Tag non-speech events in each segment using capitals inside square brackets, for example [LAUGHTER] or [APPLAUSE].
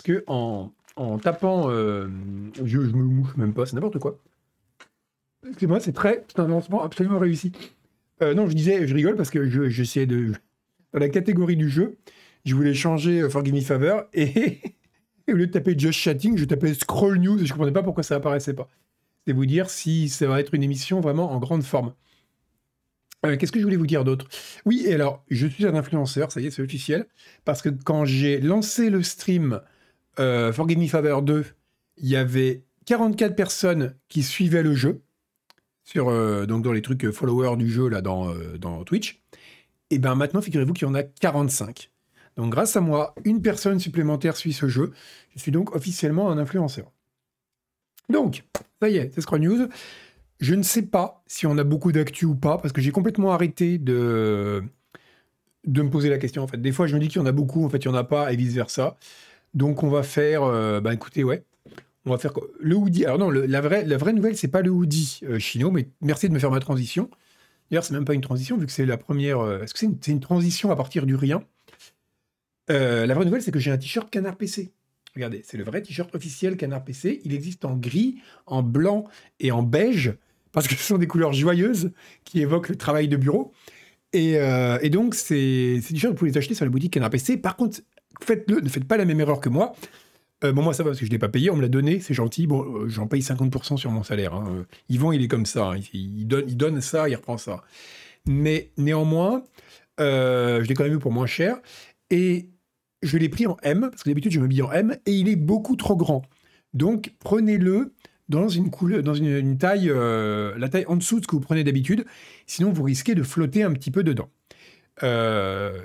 parce que en, en tapant, euh, je, me mouche même pas, c'est n'importe quoi. Excusez-moi, c'est très, c'est un lancement absolument réussi. Euh, non, je disais, je rigole parce que je- j'essayais de, dans la catégorie du jeu, je voulais changer euh, Forgive Me Favor [LAUGHS] et, au lieu de taper Just Chatting, je tapais Scroll News et je comprenais pas pourquoi ça apparaissait pas. C'est vous dire si ça va être une émission vraiment en grande forme. Qu'est-ce que je voulais vous dire d'autre? Oui, et alors, je suis un influenceur, ça y est, c'est officiel, parce que quand j'ai lancé le stream euh, Forgive Me Favor 2, il y avait 44 personnes qui suivaient le jeu, sur, euh, donc dans les trucs euh, followers du jeu là dans, dans Twitch. Et bien maintenant, figurez-vous qu'il y en a 45. Donc grâce à moi, une personne supplémentaire suit ce jeu. Je suis donc officiellement un influenceur. Donc, ça y est, c'est Scroll News. Je ne sais pas si on a beaucoup d'actu ou pas, parce que j'ai complètement arrêté de, de me poser la question. En fait, des fois, je me dis qu'il y en a beaucoup, en fait, il n'y en a pas, et vice-versa. Donc, on va faire... euh, bah écoutez, ouais. On va faire le hoodie. Alors non, la, vraie, la vraie nouvelle, c'est pas le hoodie euh, chino, mais merci de me faire ma transition. D'ailleurs, c'est même pas une transition, vu que c'est la première... euh, Est-ce que c'est une, une transition à partir du rien? Euh, La vraie nouvelle, c'est que j'ai un t-shirt Canard PC. Regardez, c'est le vrai t-shirt officiel Canard PC. Il existe en gris, en blanc et en beige, parce que ce sont des couleurs joyeuses qui évoquent le travail de bureau. Et, euh, et donc, ces, ces t-shirts, vous pouvez les acheter sur la boutique Canard PC. Par contre, faites-le, ne faites pas la même erreur que moi. Euh, bon, moi, ça va parce que je ne l'ai pas payé, on me l'a donné, c'est gentil. Bon, euh, j'en paye 50% sur mon salaire. hein. Euh, Yvan, il est comme ça. hein. Il, donne, ça, il reprend ça. Mais néanmoins, euh, je l'ai quand même eu pour moins cher. Et je l'ai pris en M, parce que d'habitude, je m'habille en M, et il est beaucoup trop grand. Donc, prenez-le dans une, taille, la taille en dessous de ce que vous prenez d'habitude. Sinon, vous risquez de flotter un petit peu dedans. Euh,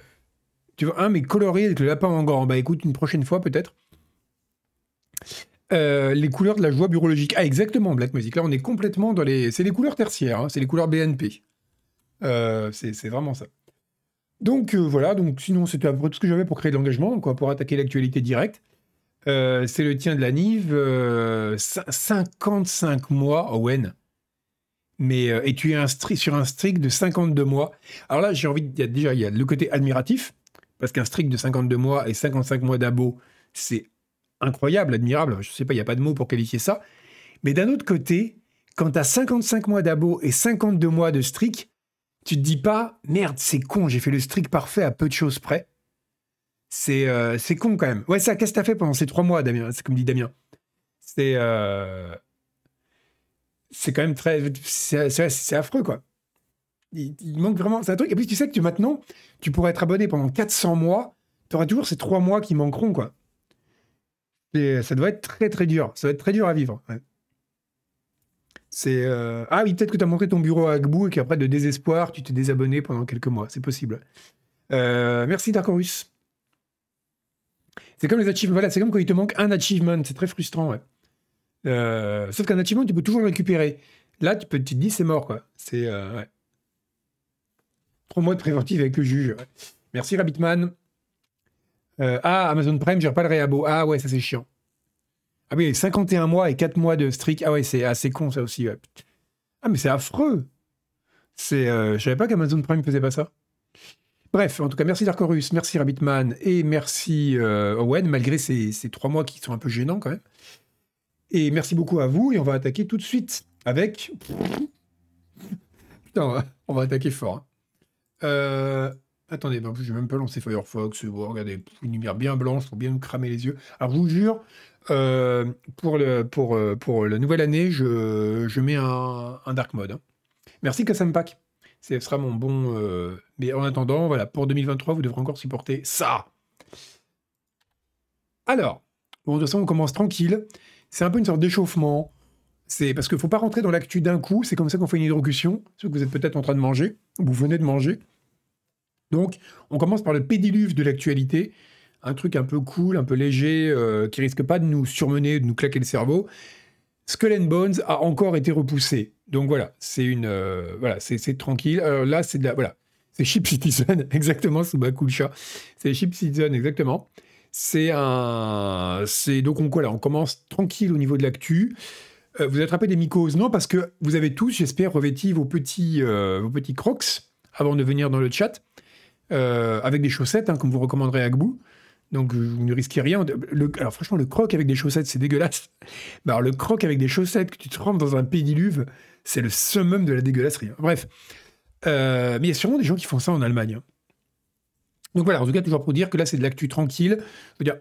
tu vois, un, mais coloré avec le lapin en gant. Bah écoute, une prochaine fois peut-être. Euh, les couleurs de la joie burologique. Ah, exactement, Black Music. Là, on est complètement dans les. C'est les couleurs tertiaires, hein, c'est les couleurs BNP. Euh, c'est vraiment ça. Donc euh, voilà, donc sinon c'était à peu près tout ce que j'avais pour créer de l'engagement, pour attaquer l'actualité directe. C'est le tien de la Nive, euh, cin- 55 mois, Owen. Mais et tu es sur un strict de 52 mois. Alors là, j'ai envie de déjà, il y a le côté admiratif, parce qu'un strict de 52 mois et 55 mois d'abo, c'est incroyable, admirable. Je sais pas, il n'y a pas de mots pour qualifier ça. Mais d'un autre côté, quand tu as 55 mois d'abo et 52 mois de strict, tu te dis pas, merde, c'est con, j'ai fait le strict parfait à peu de choses près. C'est euh, con quand même. Ouais, ça, qu'est-ce que t'as fait pendant ces trois mois, Damien? C'est comme dit Damien. C'est euh, c'est quand même très. C'est affreux, quoi. Il, manque vraiment. C'est un truc. Et puis, tu sais que tu, maintenant, tu pourrais être abonné pendant 400 mois. Tu auras toujours ces trois mois qui manqueront, quoi. Et ça doit être très, très dur. Ça doit être très dur à vivre. C'est. euh, Ah oui, peut-être que tu as montré ton bureau à Agbou et qu'après, de désespoir, tu t'es désabonné pendant quelques mois. C'est possible. Euh, merci, Darkorus. C'est comme les achievements. Voilà, c'est comme quand il te manque un achievement. C'est très frustrant, ouais. Euh, sauf qu'un achievement, tu peux toujours le récupérer. Là, tu, peux, tu te dis, c'est mort, quoi. C'est. Trois mois de préventive avec le juge. Merci, Rabbitman. Euh, ah, Amazon Prime, j'ai pas le réabo. Ah ouais, ça c'est chiant. Ah oui, 51 mois et 4 mois de strict. Ah ouais, c'est assez con ça aussi. Ah mais c'est affreux. C'est, euh, je savais pas qu'Amazon Prime faisait pas ça. Bref, en tout cas, merci Darkorus, merci Rabbitman et merci euh, Owen, malgré ces, ces trois mois qui sont un peu gênants quand même. Et merci beaucoup à vous et on va attaquer tout de suite avec... Putain, on va- on va attaquer fort. hein. Euh, Attendez, ben, en plus, j'ai même pas lancé Firefox. Bon, regardez, une lumière bien blanche pour bien nous cramer les yeux. Alors, je vous jure, euh, pour, euh, la nouvelle année, je, mets un, dark mode. hein. Merci Kasampack. Ce sera mon bon. euh, Mais en attendant, voilà, pour 2023, vous devrez encore supporter ça. Alors, bon, de toute façon, on commence tranquille. C'est un peu une sorte d'échauffement. C'est parce qu'il ne faut pas rentrer dans l'actu d'un coup. C'est comme ça qu'on fait une hydrocution. Ce que vous êtes peut-être en train de manger, ou vous venez de manger. Donc, on commence par le pédiluve de l'actualité. Un truc un peu cool, un peu léger, euh, qui risque pas de nous surmener, de nous claquer le cerveau. Skull and Bones a encore été repoussé. Donc voilà, c'est une, euh, voilà, c'est tranquille. Alors là, c'est de la, voilà, c'est Chip Citizen, [LAUGHS] exactement, sous Bakulcha. C'est Chip Citizen, exactement. C'est un, c'est donc on, voilà, on commence tranquille au niveau de l'actu. Euh, vous attrapez des mycoses, non Parce que vous avez tous, j'espère, revêti vos petits, euh, vos petits crocs avant de venir dans le chat, euh, avec des chaussettes, hein, comme vous recommanderez à. Donc, vous ne risquez rien. Alors, franchement, le croc avec des chaussettes, c'est dégueulasse. [LAUGHS] Alors, le croc avec des chaussettes, que tu te rentres dans un pédiluve, c'est le summum de la dégueulasserie. Bref. Euh, mais il y a sûrement des gens qui font ça en Allemagne. Hein. Donc voilà, en tout cas, toujours pour dire que là, c'est de l'actu tranquille. Je veux dire,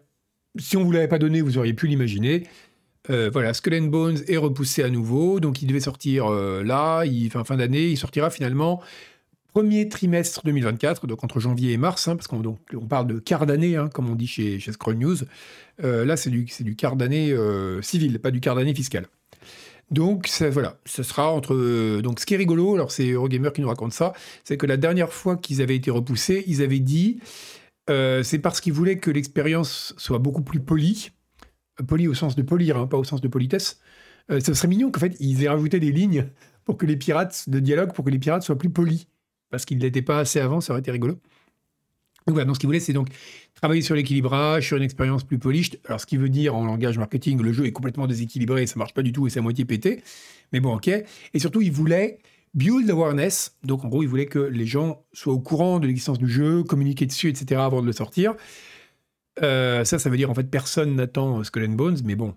si on ne vous l'avait pas donné, vous auriez pu l'imaginer. Euh, voilà, Skull and Bones est repoussé à nouveau, donc il devait sortir euh, là, fin, fin d'année, il sortira finalement premier trimestre 2024, donc entre janvier et mars, hein, parce qu'on on parle de quart d'année, hein, comme on dit chez, chez Scroll News. Euh, là, c'est du, du quart d'année civil, pas du quart d'année fiscal. Donc voilà, ce sera entre. Donc ce qui est rigolo, alors c'est Eurogamer qui nous raconte ça, c'est que la dernière fois qu'ils avaient été repoussés, ils avaient dit c'est parce qu'ils voulaient que l'expérience soit beaucoup plus polie poli au sens de polir, hein, pas au sens de politesse. Euh, ce serait mignon qu'en fait, ils aient rajouté des lignes pour que les pirates, de dialogue, pour que les pirates soient plus polis. Parce qu'ils ne l'étaient pas assez avant, ça aurait été rigolo. Donc voilà, donc ce qu'ils voulaient, c'est donc travailler sur l'équilibrage, sur une expérience plus polished. Alors ce qui veut dire en langage marketing, le jeu est complètement déséquilibré, ça marche pas du tout et c'est à moitié pété. Mais bon, ok. Et surtout, ils voulaient build awareness. Donc en gros, ils voulaient que les gens soient au courant de l'existence du jeu, communiquer dessus, etc. avant de le sortir. Euh, ça, ça veut dire en fait personne n'attend Skull and Bones, mais bon,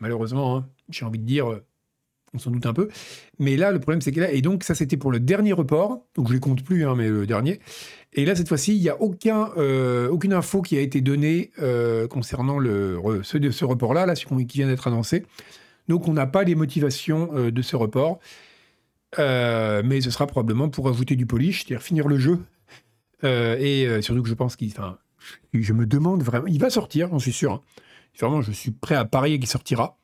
malheureusement, hein, j'ai envie de dire, euh, on s'en doute un peu. Mais là, le problème, c'est que là, et donc ça, c'était pour le dernier report, donc je les compte plus, hein, mais le dernier. Et là, cette fois-ci, il n'y a aucun, euh, aucune info qui a été donnée concernant le, ce, report-là, là, celui qui vient d'être annoncé. Donc, on n'a pas les motivations de ce report. mais ce sera probablement pour ajouter du polish, c'est-à-dire finir le jeu. et surtout que je pense qu'il. Je me demande vraiment. Il va sortir, j'en suis sûr. Hein. Vraiment, je suis prêt à parier qu'il sortira.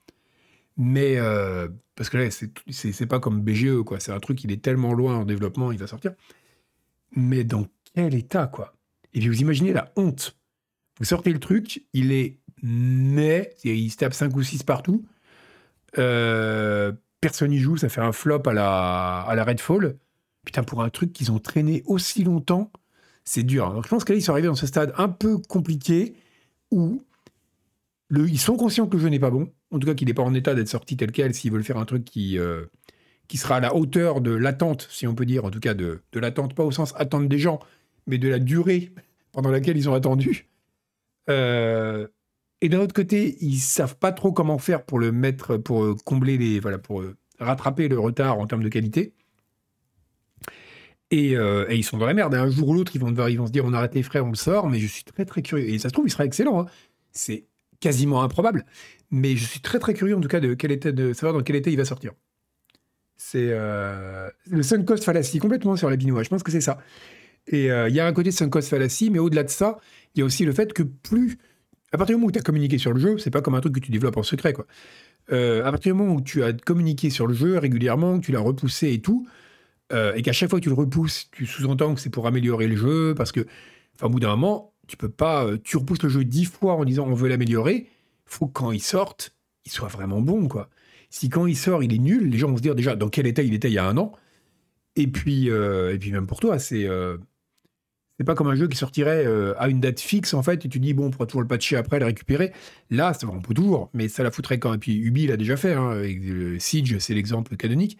Mais euh, parce que là, c'est pas comme BGE, quoi. C'est un truc, il est tellement loin en développement, il va sortir. Mais dans quel état, quoi? Et puis vous imaginez la honte. Vous sortez le truc, il est mais il se tape 5 ou 6 partout. Euh, personne n'y joue, ça fait un flop à la, à la Redfall. Putain, pour un truc qu'ils ont traîné aussi longtemps, c'est dur. Donc je pense que là, ils sont arrivés dans ce stade un peu compliqué où ils sont conscients que le jeu n'est pas bon. En tout cas, qu'il n'est pas en état d'être sorti tel quel s'ils veulent faire un truc qui, euh, qui sera à la hauteur de l'attente, si on peut dire, en tout cas de, de l'attente, pas au sens attendre des gens, mais de la durée pendant laquelle ils ont attendu. Euh, et d'un autre côté, ils savent pas trop comment faire pour le mettre, pour euh, combler les, voilà, pour rattraper le retard en termes de qualité. Euh, et, ils sont dans la merde. Un jour ou l'autre, ils vont, se dire on arrête les frères, on le sort. Mais je suis très très curieux. Et ça se trouve, il sera excellent. Hein. C'est quasiment improbable. Mais je suis très très curieux en tout cas de, savoir dans quel état il va sortir. C'est euh, le sunk cost fallacy complètement sur la binois. Je pense que c'est ça. Et euh, il y a un côté sunk cost fallacy, mais au-delà de ça, il y a aussi le fait que plus. À partir du moment où tu as communiqué sur le jeu, c'est pas comme un truc que tu développes en secret. Quoi. à partir du moment où tu as communiqué sur le jeu régulièrement, que tu l'as repoussé et tout, euh, et qu'à chaque fois que tu le repousses, tu sous-entends que c'est pour améliorer le jeu, parce que, au bout d'un moment, tu peux pas, euh, tu repousses le jeu dix fois en disant on veut l'améliorer, faut que quand il sorte, il soit vraiment bon, quoi. Si quand il sort, il est nul, les gens vont se dire déjà dans quel état il était il y a un an, et puis, euh, et puis même pour toi, c'est c'est pas comme un jeu qui sortirait à une date fixe en fait et tu dis bon on pourra toujours le patcher après le récupérer. Là on peut toujours mais ça la foutrait quand et puis Ubi l'a déjà fait hein, Siege c'est l'exemple canonique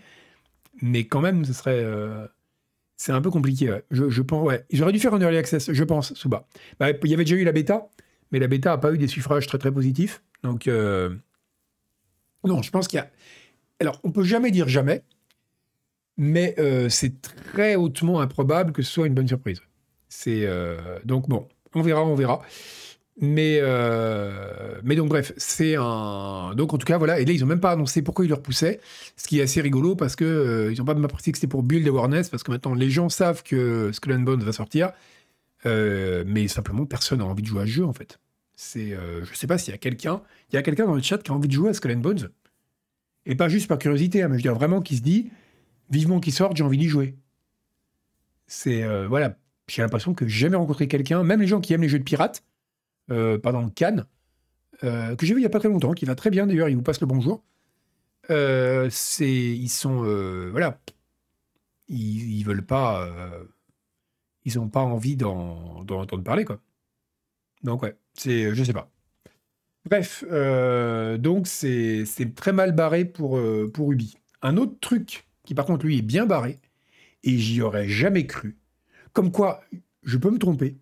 mais quand même, ce serait. Euh, c'est un peu compliqué. Je, pense, ouais. Ils auraient dû faire un early access, je pense, sous bas. Bah, il y avait déjà eu la bêta, mais la bêta n'a pas eu des suffrages très très positifs. Donc, euh, non, je pense qu'il y a. Alors, on peut jamais dire jamais, mais euh, c'est très hautement improbable que ce soit une bonne surprise. C'est donc bon, on verra, on verra. Mais, euh, mais donc, bref, c'est un. Donc, en tout cas, voilà. Et là, ils n'ont même pas annoncé pourquoi ils le repoussaient. Ce qui est assez rigolo parce que euh, n'ont pas même précisé que c'était pour build awareness. Parce que maintenant, les gens savent que Skull and Bones va sortir. Euh, mais simplement, personne n'a envie de jouer à ce jeu, en fait. C'est, je sais pas s'il y a quelqu'un. Il y a quelqu'un dans le chat qui a envie de jouer à Skull and Bones. Et pas juste par curiosité, hein, mais je veux dire vraiment qui se dit vivement qu'il sorte, j'ai envie d'y jouer. C'est. voilà. J'ai l'impression que j'ai jamais rencontré quelqu'un, même les gens qui aiment les jeux de pirates pardon, Cannes, euh, que j'ai vu il n'y a pas très longtemps, qui va très bien d'ailleurs, il vous passe le bonjour. Euh, c'est, ils sont, voilà, ils, ils, veulent pas, ils n'ont pas envie d'en, entendre parler, quoi. Donc ouais, c'est, je sais pas. Bref, donc c'est, c'est très mal barré pour, pour Ubi. Un autre truc qui par contre lui est bien barré, et j'y aurais jamais cru, comme quoi je peux me tromper,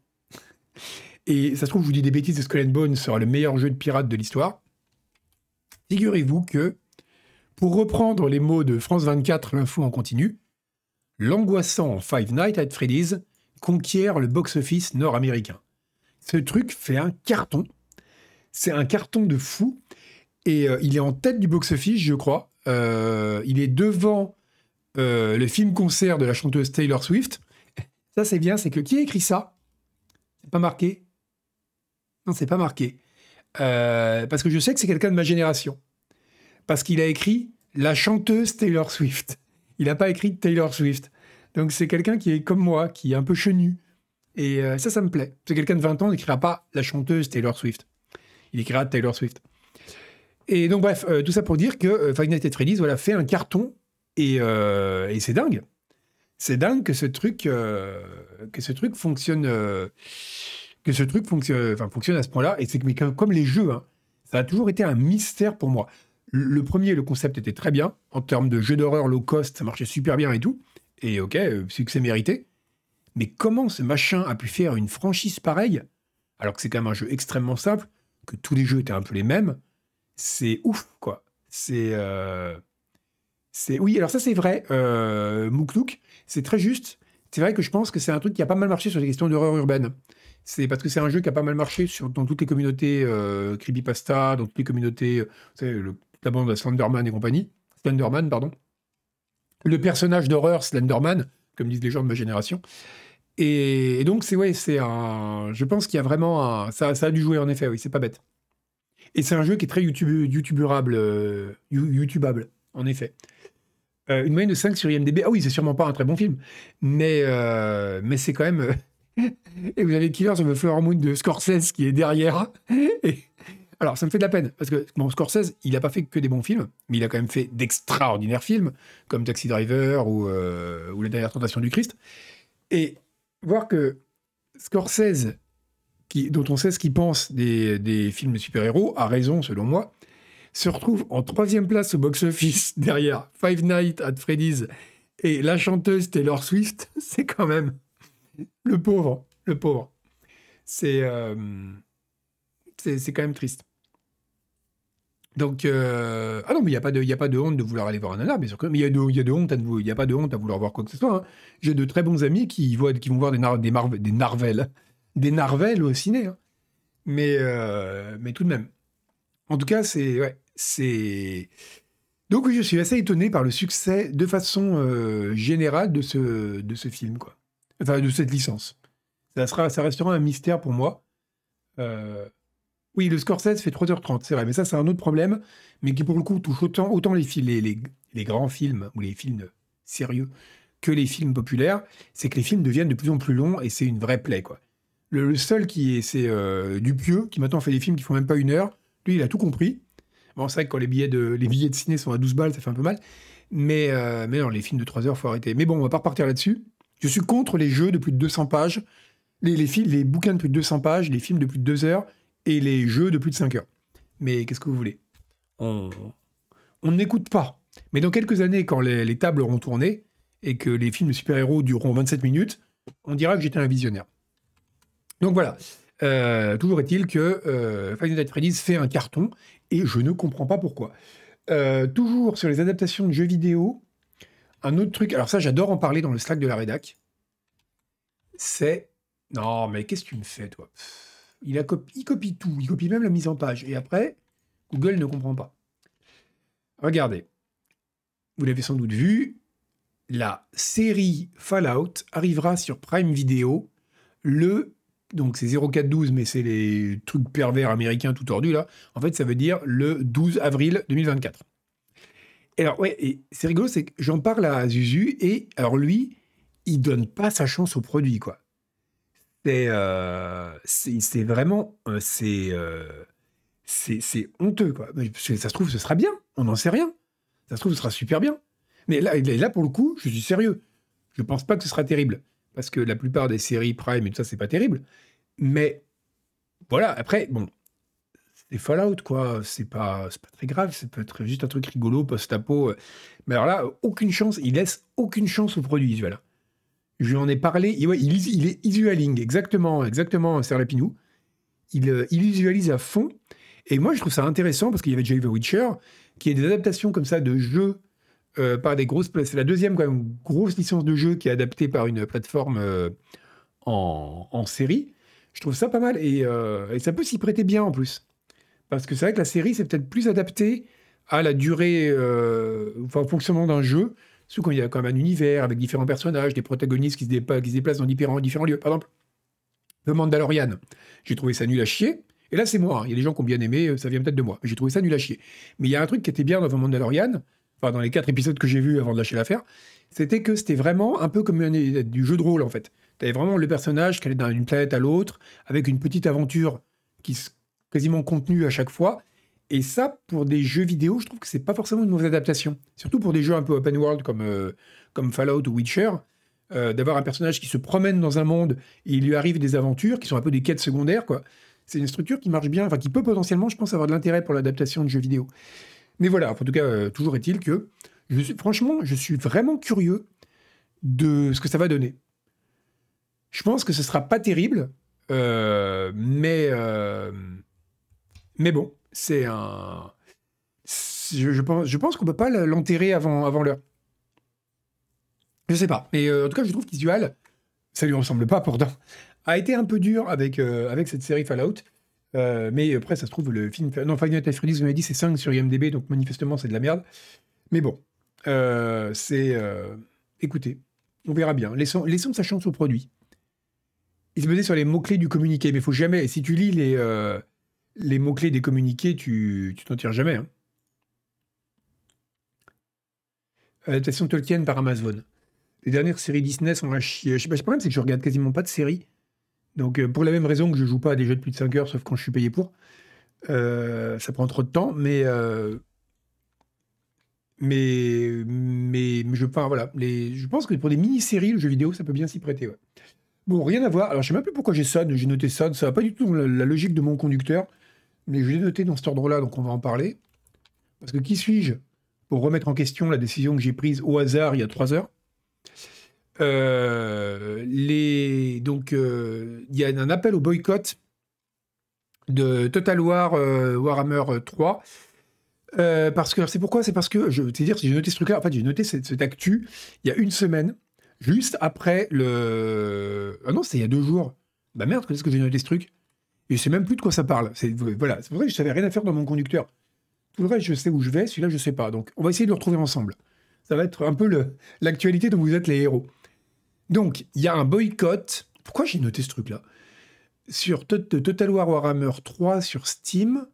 Et ça se trouve, je vous dis des bêtises, Skull and Bones sera le meilleur jeu de pirate de l'histoire. Figurez-vous que, pour reprendre les mots de France 24, l'info en continu, l'angoissant Five Nights at Freddy's conquiert le box-office nord-américain. Ce truc fait un carton. C'est un carton de fou. Et euh, il est en tête du box-office, je crois. Euh, il est devant euh, le film-concert de la chanteuse Taylor Swift. Ça, c'est bien, c'est que qui a écrit ça? C'est pas marqué Non, c'est pas marqué. parce que je sais que c'est quelqu'un de ma génération. Parce qu'il a écrit la chanteuse Taylor Swift. Il n'a pas écrit Taylor Swift. Donc c'est quelqu'un qui est comme moi, qui est un peu chenu. Et ça, ça me plaît. C'est quelqu'un de 20 ans, n'écrira pas la chanteuse Taylor Swift. Il écrira Taylor Swift. Et donc, bref, euh, tout ça pour dire que euh, Five Nights at Freddy's voilà, fait un carton et, euh, et c'est dingue. C'est dingue que ce truc, que ce truc fonctionne, que ce truc fonctionne, à ce point-là. Et c'est que, comme les jeux, hein, ça a toujours été un mystère pour moi. Le, premier, le concept était très bien. En termes de jeu d'horreur low cost, ça marchait super bien et tout. Et ok, succès mérité. Mais comment ce machin a pu faire une franchise pareille, alors que c'est quand même un jeu extrêmement simple, que tous les jeux étaient un peu les mêmes c'est ouf, quoi. C'est. Euh, oui, alors ça, c'est vrai, euh, c'est très juste. C'est vrai que je pense que c'est un truc qui a pas mal marché sur les questions d'horreur urbaine. C'est parce que c'est un jeu qui a pas mal marché dans toutes les communautés euh, creepypasta, dans toutes les communautés, le, la bande de Slenderman et compagnie. Slenderman, pardon. Le personnage d'horreur Slenderman, comme disent les gens de ma génération. Et, donc, c'est ouais, c'est un. Je pense qu'il y a vraiment un. Ça, a dû jouer en effet, oui, c'est pas bête. Et c'est un jeu qui est très YouTube, YouTuberable, euh, YouTubeable, en effet. Euh, une moyenne de 5 sur IMDb. Ah oui, c'est sûrement pas un très bon film, mais, euh, mais c'est quand même. Et vous avez Killers of the Flower Moon de Scorsese qui est derrière. Alors, ça me fait de la peine, parce que Scorsese, il n'a pas fait que des bons films, mais il a quand même fait d'extraordinaires films, comme Taxi Driver ou, ou La dernière tentation du Christ. Et voir que Scorsese dont on sait ce qu'il pense des, films de super-héros, a raison selon moi, se retrouve en troisième place au box-office [LAUGHS] derrière Five Nights at Freddy's et la chanteuse Taylor Swift, [LAUGHS] c'est quand même le pauvre, le pauvre. C'est euh, quand même triste. Donc, euh, ah non, mais il n'y a, pas de, a pas de honte de vouloir aller voir un nanar, bien sûr. Mais il y, a de, y a de honte à il y a pas de honte à vouloir voir quoi que ce soit. Hein. J'ai de très bons amis qui, voient, qui vont voir des, nar, des, narvels au ciné. Hein. Mais, euh, mais tout de même. En tout cas, c'est. Donc, je suis assez étonné par le succès de façon générale de ce, de ce film, quoi. Enfin, de cette licence. Ça, restera un mystère pour moi. Euh, oui, le Scorsese fait 3h30, c'est vrai, mais ça, c'est un autre problème, mais qui, pour le coup, touche autant, les, grands films ou les films sérieux que les films populaires, c'est que les films deviennent de plus en plus longs et c'est une vraie plaie, quoi. Le, seul qui est, c'est euh, Dupieux, qui maintenant fait des films qui font même pas une heure. Lui, il a tout compris. Bon, c'est vrai que quand les billets, de, les billets de ciné sont à 12 balles, ça fait un peu mal. Mais, euh, non, les films de 3 heures, faut arrêter. Mais bon, on va pas repartir là-dessus. Je suis contre les jeux de plus de 200 pages, les, bouquins de plus de 200 pages, les films de plus de 2 heures et les jeux de plus de 5 heures. Mais qu'est-ce que vous voulez? On n'écoute pas. Mais dans quelques années, quand les, les tables auront tourné et que les films de super-héros dureront 27 minutes, on dira que j'étais un visionnaire. Donc voilà. Euh, toujours est-il que euh, Five Nights at Freddy's fait un carton et je ne comprends pas pourquoi. Euh, toujours sur les adaptations de jeux vidéo, un autre truc, alors ça j'adore en parler dans le Slack de la rédac, c'est... Non mais qu'est-ce que tu me fais toi? Il, a il copie tout, il copie même la mise en page. Et après, Google ne comprend pas. Regardez, vous l'avez sans doute vu, la série Fallout arrivera sur Prime Video le donc c'est 0412, mais c'est les trucs pervers américains tout tordus là. En fait, ça veut dire le 12 avril 2024. Et alors, ouais, et c'est rigolo, c'est que j'en parle à Zuzu, et alors lui, il donne pas sa chance au produit, quoi. C'est euh, c'est vraiment. Euh, euh, c'est c'est honteux, quoi. Ça se trouve, ce sera bien, on n'en sait rien. Ça se trouve, ce sera super bien. Mais là, là, pour le coup, je suis sérieux. Je pense pas que ce sera terrible parce que la plupart des séries Prime et tout ça, c'est pas terrible. Mais voilà, après, bon, c'est Fallout, quoi. C'est pas, pas très grave, ça peut être juste un truc rigolo, post-apo. Mais alors là, aucune chance, il laisse aucune chance au produit visuel. Je lui en ai parlé, il, est visualing, exactement, exactement, Serre Lapinou. il, euh, il visualise à fond. Et moi, je trouve ça intéressant parce qu'il y avait déjà eu Witcher, qui est des adaptations comme ça de jeux euh, par des grosses. C'est la deuxième grosse licence de jeu qui est adaptée par une plateforme euh, en, série. Je trouve ça pas mal et ça peut s'y prêter bien en plus. Parce que c'est vrai que la série, c'est peut-être plus adapté à la durée, enfin, au fonctionnement d'un jeu. Surtout quand il y a quand même un univers avec différents personnages, des protagonistes qui se, déplacent dans différents, lieux. Par exemple, The Mandalorian, j'ai trouvé ça nul à chier. Et là, c'est moi. Il y a des gens qui ont bien aimé, euh, ça vient peut-être de moi. J'ai trouvé ça nul à chier. Mais il y a un truc qui était bien dans The Mandalorian, enfin dans les quatre épisodes que j'ai vus avant de lâcher l'affaire, c'était que c'était vraiment un peu comme du jeu de rôle en fait. Tu avais vraiment le personnage qui allait d'une planète à l'autre, avec une petite aventure qui est quasiment contenue à chaque fois. Et ça, pour des jeux vidéo, je trouve que c'est pas forcément une mauvaise adaptation. Surtout pour des jeux un peu open world comme, euh, comme Fallout ou Witcher. Euh, d'avoir un personnage qui se promène dans un monde et il lui arrive des aventures qui sont un peu des quêtes secondaires, quoi. C'est une structure qui marche bien, enfin qui peut potentiellement, je pense, avoir de l'intérêt pour l'adaptation de jeux vidéo. Mais voilà, en tout cas, euh, toujours est-il que, je suis, franchement, je suis vraiment curieux de ce que ça va donner. Je pense que ce sera pas terrible, mais mais bon, c'est un. Je, pense, je pense qu'on peut pas l'enterrer avant, avant l'heure. Je sais pas. Mais euh, en tout cas, je trouve qu'Isual, ça lui ressemble pas pourtant, a été un peu dur avec, euh, avec cette série Fallout. Euh, mais après, ça se trouve, le film. Non, Final Fantasy Freddy's, vous m'avez dit, c'est 5 sur IMDb, donc manifestement, c'est de la merde. Mais bon, c'est. écoutez, on verra bien. Laissons, laissons sa chance au produit. Il se basait sur les mots-clés du communiqué, mais il faut jamais. Si tu lis les, les mots-clés des communiqués, tu t'en tires jamais. Hein. Tolkien par Amazon les dernières séries Disney sont à chier. Je sais pas, le problème, c'est que je regarde quasiment pas de séries. Donc, euh, pour la même raison que je joue pas à des jeux de plus de 5 heures, sauf quand je suis payé pour, euh, ça prend trop de temps, mais. Euh, je, enfin, voilà, je pense que pour des mini-séries, le jeu vidéo, ça peut bien s'y prêter. Bon, rien à voir. Alors, je sais même plus pourquoi j'ai ça, j'ai noté ça. Ça va pas du tout la, la logique de mon conducteur, mais je l'ai noté dans cet ordre-là, donc on va en parler. Parce que qui suis-je pour remettre en question la décision que j'ai prise au hasard il y a 3 heures? Euh, donc, euh, il y a un appel au boycott de Total War euh, Warhammer 3. parce que c'est pourquoi? C'est parce que je dire, si j'ai noté ce truc-là, en fait, j'ai noté cette, actu il y a une semaine, juste après le. Ah non, c'était il y a deux jours. Bah merde, qu'est-ce que j'ai noté ce truc? Et je sais même plus de quoi ça parle. C'est voilà, c'est pour ça que je savais rien à faire dans mon conducteur. Tout le reste, je sais où je vais, celui-là, je sais pas. Donc, on va essayer de le retrouver ensemble. Ça va être un peu l'actualité dont vous êtes les héros. Donc, il y a un boycott. Pourquoi j'ai noté ce truc-là? Sur Total War Warhammer 3 sur Steam,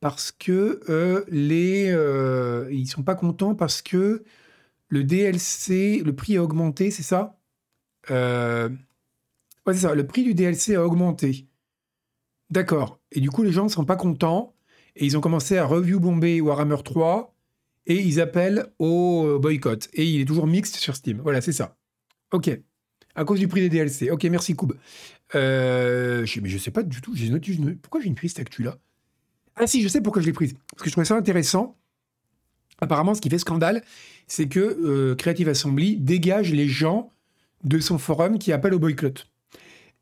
parce que euh, les, euh, ils sont pas contents parce que le DLC, le prix a augmenté, c'est ça? Euh, Ouais, c'est ça. Le prix du DLC a augmenté. D'accord. Et du coup, les gens ne sont pas contents et ils ont commencé à review bomber Warhammer 3 et ils appellent au boycott. Et il est toujours mixte sur Steam. Voilà, c'est ça. Ok. À cause du prix des DLC. Ok, merci Koub. Euh, je, mais sais pas du tout. Pourquoi j'ai une prise actu là Ah si, je sais pourquoi je l'ai prise. Parce que je trouvais ça intéressant. Apparemment, ce qui fait scandale, c'est que euh, Creative Assembly dégage les gens de son forum qui appellent au boycott.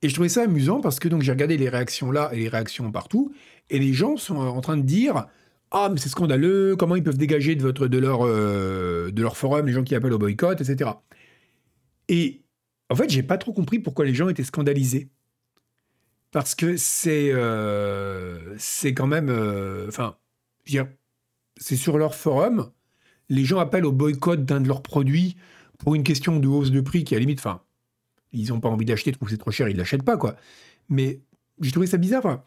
Et je trouvais ça amusant parce que j'ai regardé les réactions là et les réactions partout, et les gens sont en train de dire ah mais c'est scandaleux, comment ils peuvent dégager de votre de leur euh, forum les gens qui appellent au boycott, etc. Et en fait, j'ai pas trop compris pourquoi les gens étaient scandalisés. Parce que c'est euh, c'est quand même. Euh, enfin, c'est sur leur forum. Les gens appellent au boycott d'un de leurs produits pour une question de hausse de prix qui, à la limite, ils n'ont pas envie d'acheter, trouvent que c'est trop cher, ils l'achètent pas, quoi. Mais j'ai trouvé ça bizarre. Enfin,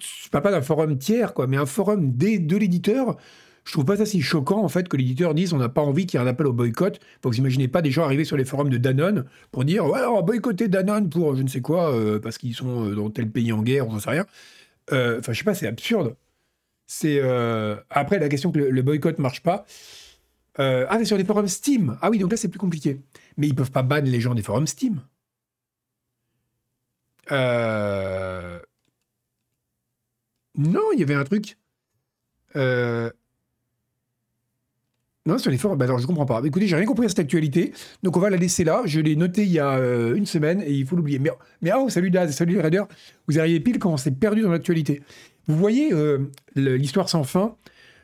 je parle pas d'un forum tiers, quoi, mais un forum de l'éditeur je trouve pas ça si choquant en fait que l'éditeur dise on n'a pas envie qu'il y ait un appel au boycott. Vous imaginez pas des gens arriver sur les forums de Danone pour dire on va boycotter Danone pour je ne sais quoi euh, parce qu'ils sont euh, dans tel pays en guerre, on ne sait rien. Euh, enfin je sais pas, c'est absurde. C'est après la question que le, boycott marche pas. ah c'est sur les forums Steam. Ah oui donc là c'est plus compliqué. Mais ils peuvent pas ban les gens des forums Steam. Non, il y avait un truc. Non, sur les forums, bah alors je comprends pas. Écoutez, j'ai rien compris à cette actualité, donc on va la laisser là. Je l'ai noté il y a euh, une semaine et il faut l'oublier. Mais, mais oh, salut Daz, salut Raider, vous arrivez pile quand on s'est perdu dans l'actualité. Vous voyez euh, l'histoire sans fin,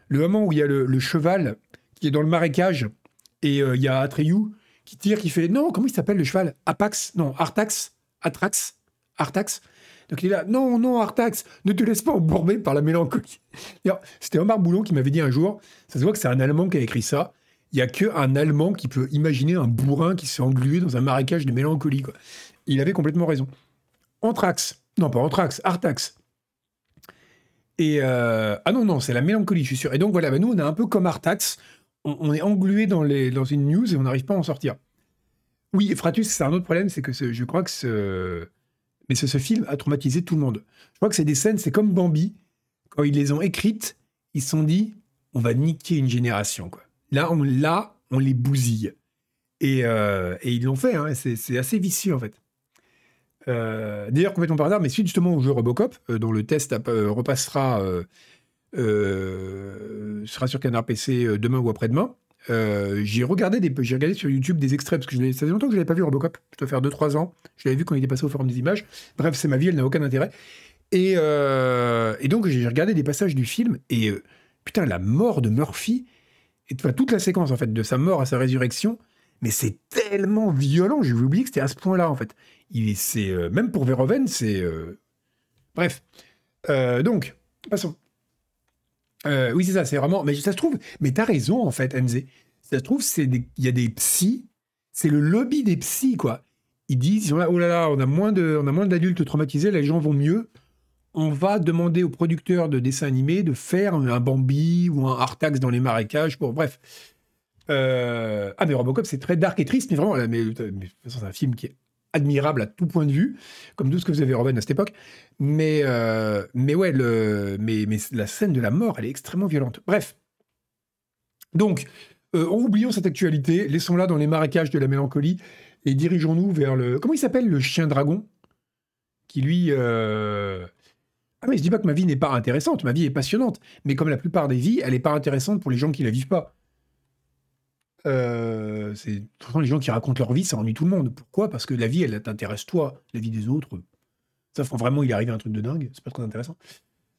le moment où il y a le, cheval qui est dans le marécage et euh, il y a Atreyu qui tire, qui fait non, comment il s'appelle le cheval? Apax? Non, Artax? Atrax? Artax? Donc il est là, non, non, Artax, ne te laisse pas embourber par la mélancolie. [LAUGHS] C'était Omar Boulon qui m'avait dit un jour, ça se voit que c'est un Allemand qui a écrit ça, il n'y a qu'un Allemand qui peut imaginer un bourrin qui s'est englué dans un marécage de mélancolie. Il avait complètement raison. Anthrax, non pas Anthrax, Artax. Et euh, ah non, non, c'est la mélancolie, je suis sûr. Et donc voilà, bah, nous on est un peu comme Artax, on, est englué dans, les, dans une news et on n'arrive pas à en sortir. Oui, Fratus, c'est un autre problème, c'est que je crois que ce, mais ce, film a traumatisé tout le monde. Je crois que c'est des scènes, c'est comme Bambi, quand ils les ont écrites, ils se sont dit, on va niquer une génération. Quoi. Là, on, là, on les bousille. Et, euh, ils l'ont fait, hein, c'est assez vicieux en fait. Euh, D'ailleurs, complètement par hasard, mais suite justement au jeu Robocop, euh, dont le test euh, repassera, sera sur Canard PC euh, demain ou après-demain, euh, j'ai regardé, des, j'ai regardé sur YouTube des extraits, parce que ça faisait longtemps que je n'avais pas vu Robocop, je dois faire 2-3 ans, je l'avais vu quand il est passé au Forum des images. Bref, c'est ma vie, elle n'a aucun intérêt. Et, euh, et donc, j'ai regardé des passages du film, et euh, putain, la mort de Murphy, et toute la séquence en fait, de sa mort à sa résurrection, mais c'est tellement violent, j'ai oublié que c'était à ce point-là en fait. Il est, c'est, euh, même pour Verhoeven, c'est. euh, Bref. Euh, donc, passons. Euh, oui, c'est ça, c'est vraiment. Mais ça se trouve, mais t'as raison en fait, NZ. Ça se trouve, il y a des psys, c'est le lobby des psys, quoi. Ils disent, oh là là, on a moins d'adultes traumatisés, les gens vont mieux. On va demander aux producteurs de dessins animés de faire un Bambi ou un Artax dans les marécages. Bon, bref. Euh, Ah, mais Robocop, c'est très dark et triste, mais vraiment, là, mais, mais c'est un film qui est admirable à tout point de vue, comme tout ce que vous avez Robin à cette époque. Mais, euh, mais ouais, le, mais, mais la scène de la mort, elle est extrêmement violente. Bref. Donc, euh, oublions cette actualité, laissons-la dans les marécages de la mélancolie et dirigeons-nous vers le. Comment il s'appelle le chien dragon? Qui lui. euh, Ah, mais je dis pas que ma vie n'est pas intéressante, ma vie est passionnante. Mais comme la plupart des vies, elle n'est pas intéressante pour les gens qui la vivent pas. Euh, c'est pourtant les gens qui racontent leur vie, ça ennuie tout le monde. Pourquoi? Parce que la vie, elle t'intéresse toi. La vie des autres, ça, vraiment, il est arrivé un truc de dingue. C'est pas trop intéressant.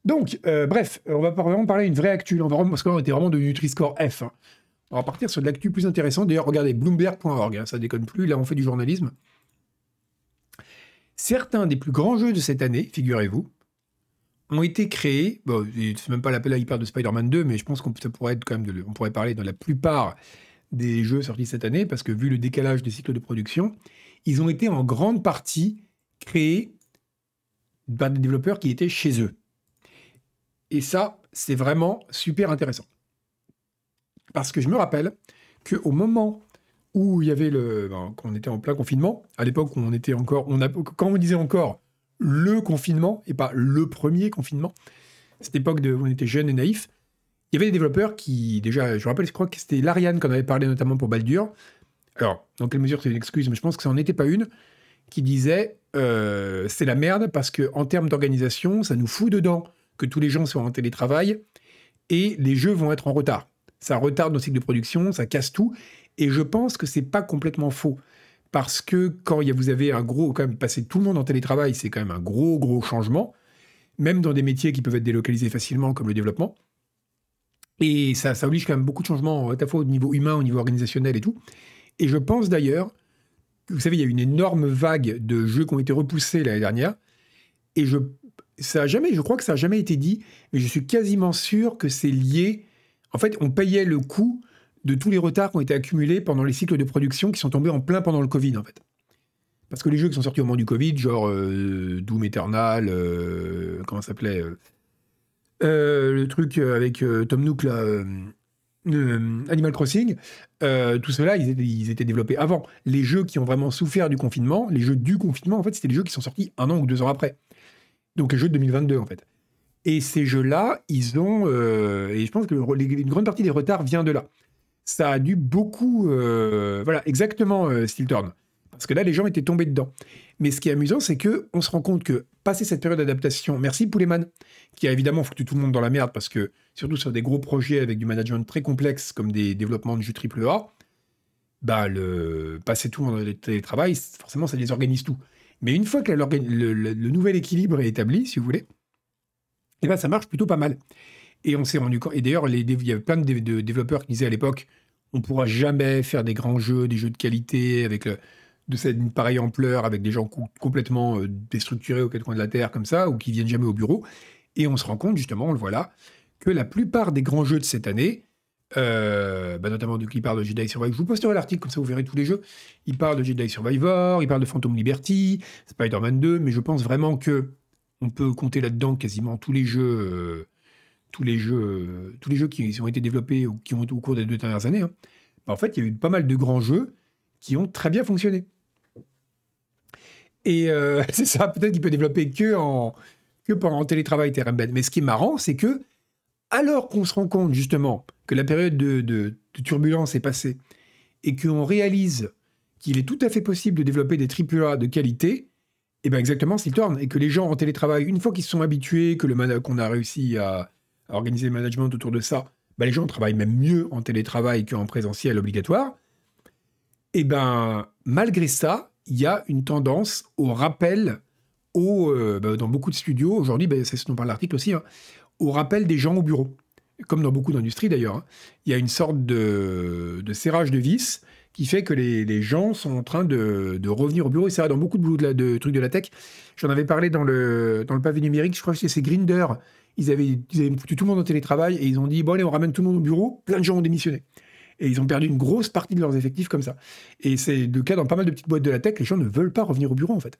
Donc, euh, bref, on va vraiment parler d'une vraie actu. On va vraiment, parce qu'on était vraiment de Nutri-Score F. hein. On va partir sur de l'actu plus intéressant. D'ailleurs, regardez, Bloomberg.org, hein, ça déconne plus. Là, on fait du journalisme. Certains des plus grands jeux de cette année, figurez-vous, ont été créés. Bon, c'est même pas l'appel à hyper de Spider-Man 2, mais je pense qu'on pourrait être on pourrait parler dans la plupart des jeux sortis cette année, parce que vu le décalage des cycles de production, ils ont été en grande partie créés par des développeurs qui étaient chez eux. Et ça, c'est vraiment super intéressant. Parce que je me rappelle qu'au moment où il y avait le. ben, quand on était en plein confinement, à l'époque où on était encore. On quand on disait encore le confinement et pas le premier confinement, cette époque où on était jeune et naïf, il y avait des développeurs qui, déjà, je rappelle, je crois que c'était Larian qu'on avait parlé notamment pour Baldur. Alors, dans quelle mesure c'est une excuse, mais je pense que ça n'en était pas une, qui disait euh, c'est la merde parce que en termes d'organisation, ça nous fout dedans que tous les gens soient en télétravail et les jeux vont être en retard. Ça retarde nos cycles de production, ça casse tout. Et je pense que c'est pas complètement faux. Parce que quand vous avez un gros, quand même, passer tout le monde en télétravail, c'est quand même un gros, gros changement. Même dans des métiers qui peuvent être délocalisés facilement, comme le développement. Et ça, oblige quand même beaucoup de changements, à la fois au niveau humain, au niveau organisationnel et tout. Et je pense d'ailleurs, vous savez, il y a eu une énorme vague de jeux qui ont été repoussés l'année dernière. Et je, ça a jamais, je crois que ça a jamais été dit, mais je suis quasiment sûr que c'est lié. En fait, on payait le coût de tous les retards qui ont été accumulés pendant les cycles de production qui sont tombés en plein pendant le Covid, en fait. Parce que les jeux qui sont sortis au moment du Covid, genre euh, Doom Eternal, euh, comment ça s'appelait euh, euh, Le truc avec euh, Tom Nook, euh, euh, Animal Crossing, euh, tout cela, ils étaient, développés avant. Les jeux qui ont vraiment souffert du confinement, les jeux du confinement, en fait, c'était les jeux qui sont sortis un an ou deux ans après. Donc les jeux de 2022, en fait. Et ces jeux-là, ils ont... euh, et je pense que une grande partie des retards vient de là. Ça a dû beaucoup... euh, voilà, exactement, euh, Stiltorn. Parce que là, les gens étaient tombés dedans. Mais ce qui est amusant, c'est que on se rend compte que, passé cette période d'adaptation, merci Pouleman, qui a évidemment foutu tout le monde dans la merde, parce que, surtout sur des gros projets avec du management très complexe, comme des développements de jeux AAA, bah, le, passer tout le télétravail, forcément, ça désorganise tout. Mais une fois que le, le, nouvel équilibre est établi, si vous voulez, et eh ben, ça marche plutôt pas mal. Et on s'est rendu compte. Et d'ailleurs, il y avait plein de, développeurs qui disaient à l'époque on ne pourra jamais faire des grands jeux, des jeux de qualité avec de cette pareille ampleur, avec des gens complètement euh, déstructurés aux quatre coins de la Terre comme ça, ou qui viennent jamais au bureau. Et on se rend compte, justement, on le voit là, que la plupart des grands jeux de cette année, euh, bah notamment de qui parle de Jedi Survivor. Je vous posterai l'article, comme ça vous verrez tous les jeux. Il parle de Jedi Survivor, il parle de Phantom Liberty, Spider-Man 2, mais je pense vraiment que on peut compter là-dedans quasiment tous les jeux, euh, tous les jeux, tous les jeux qui ont été développés ou qui ont au cours des deux dernières années. Hein. Bah, en fait, il y a eu pas mal de grands jeux qui ont très bien fonctionné. Et [LAUGHS] c'est ça, peut-être qu'il peut développer que en que pendant télétravail. Mais ce qui est marrant, c'est que alors qu'on se rend compte justement que la période de, turbulence est passée et qu'on réalise qu'il est tout à fait possible de développer des AAA de qualité, et eh bien exactement, s'il tourne et que les gens en télétravail, une fois qu'ils se sont habitués, que le qu'on a réussi à, organiser le management autour de ça, ben les gens travaillent même mieux en télétravail qu'en présentiel obligatoire. Eh ben malgré ça, il y a une tendance au rappel au, euh, ben, dans beaucoup de studios aujourd'hui, ben, c'est ce dont parle l'article aussi, hein, au rappel des gens au bureau. Comme dans beaucoup d'industries d'ailleurs. Hein. Il y a une sorte de, serrage de vis qui fait que les, gens sont en train de, revenir au bureau. Et vrai, dans beaucoup de, de, trucs de la tech. J'en avais parlé dans le, dans le pavé numérique, je crois que c'est Grinder. Ils avaient, ils avaient foutu tout le monde en télétravail et ils ont dit bon, allez, on ramène tout le monde au bureau. Plein de gens ont démissionné. Et ils ont perdu une grosse partie de leurs effectifs comme ça. Et c'est le cas dans pas mal de petites boîtes de la tech. Les gens ne veulent pas revenir au bureau, en fait.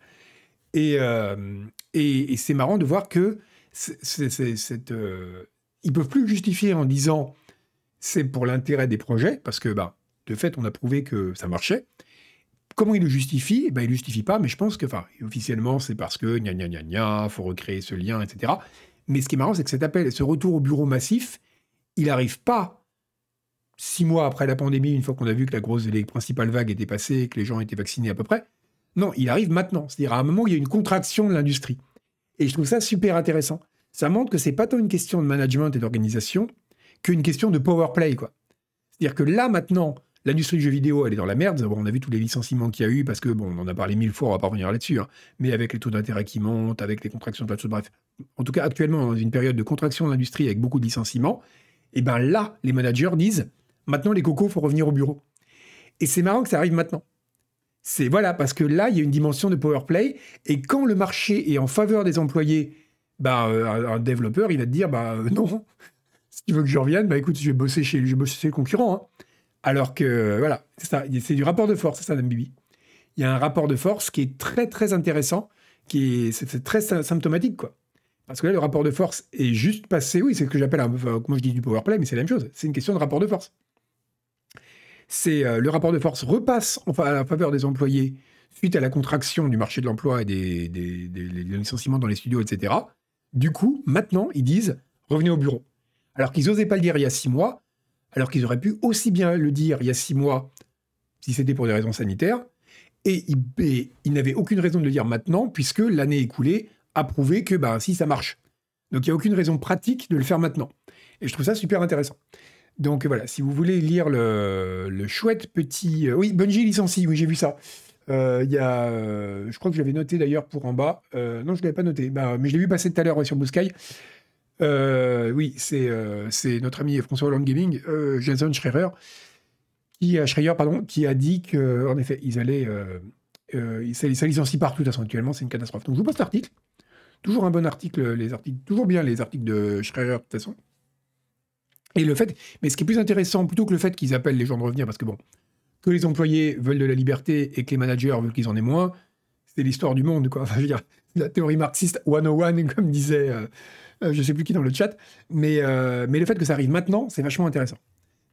Et, euh, c'est marrant de voir que c'est, cette, euh, ils peuvent plus justifier en disant c'est pour l'intérêt des projets, parce que bah, de fait, on a prouvé que ça marchait. Comment ils le justifient? Eh ben, Ils ne le justifient pas, mais je pense que, officiellement, c'est parce que gna gna gna gna, faut recréer ce lien, etc. Mais ce qui est marrant, c'est que cet appel, ce retour au bureau massif, il n'arrive pas six mois après la pandémie, une fois qu'on a vu que la grosse, les principales vagues étaient passées, que les gens étaient vaccinés à peu près. Non, il arrive maintenant. C'est-à-dire à un moment où il y a une contraction de l'industrie. Et je trouve ça super intéressant. Ça montre que c'est pas tant une question de management et d'organisation qu'une question de power play, quoi. C'est-à-dire que là, maintenant, l'industrie du jeu vidéo, elle est dans la merde. on a vu tous les licenciements qu'il y a eu, parce que, bon, on en a parlé mille fois, on va pas revenir là-dessus, hein. mais avec les taux d'intérêt qui montent, avec les contractions de bref. En tout cas, actuellement, dans une période de contraction de l'industrie avec beaucoup de licenciements, et eh ben là, les managers disent, maintenant, les cocos, faut revenir au bureau. Et c'est marrant que ça arrive maintenant. C'est voilà, parce que là, il y a une dimension de power play, et quand le marché est en faveur des employés, bah, euh, un développeur, il va te dire, bah euh, non, [LAUGHS] si tu veux que je revienne, bah écoute, je vais bosser chez, je vais chez le concurrent. Hein. Alors que, voilà, c'est ça, c'est du rapport de force, c'est ça, Bibi. Il y a un rapport de force qui est très, très intéressant, qui est, c'est, très symptomatique, quoi. Parce que là, le rapport de force est juste passé, oui, c'est ce que j'appelle, moi je dis du power play, mais c'est la même chose, c'est une question de rapport de force c'est euh, le rapport de force repasse en faveur des employés suite à la contraction du marché de l'emploi et des, licenciements dans les studios, etc. Du coup, maintenant, ils disent revenez au bureau. Alors qu'ils n'osaient pas le dire il y a six mois, alors qu'ils auraient pu aussi bien le dire il y a six mois si c'était pour des raisons sanitaires, et ils, n'avaient aucune raison de le dire maintenant, puisque l'année écoulée a prouvé que ben, si ça marche. Donc il n'y a aucune raison pratique de le faire maintenant. Et je trouve ça super intéressant. Donc voilà, si vous voulez lire le, chouette petit... Euh, oui, Bungie licencie, oui, j'ai vu ça. Euh, y a, euh, je crois que je l'avais noté d'ailleurs pour en bas. non, je ne l'avais pas noté, bah, mais je l'ai vu passer tout à l'heure sur Blue Sky. oui, c'est notre ami François Hollande Gaming, Jason Schreier, qui, Schreier, pardon, qui a dit qu'en effet, ils allaient... ça, licencie partout, de actuellement, c'est une catastrophe. Donc je vous poste l'article. Toujours un bon article, les articles, toujours bien les articles de Schreier, de toute façon. Et le fait, mais ce qui est plus intéressant, plutôt que le fait qu'ils appellent les gens de revenir, parce que bon, que les employés veulent de la liberté et que les managers veulent qu'ils en aient moins, c'est l'histoire du monde, quoi. Enfin, [LAUGHS] je veux dire, la théorie marxiste 101, comme disait, euh, euh, je ne sais plus qui dans le chat, mais, euh, mais le fait que ça arrive maintenant, c'est vachement intéressant.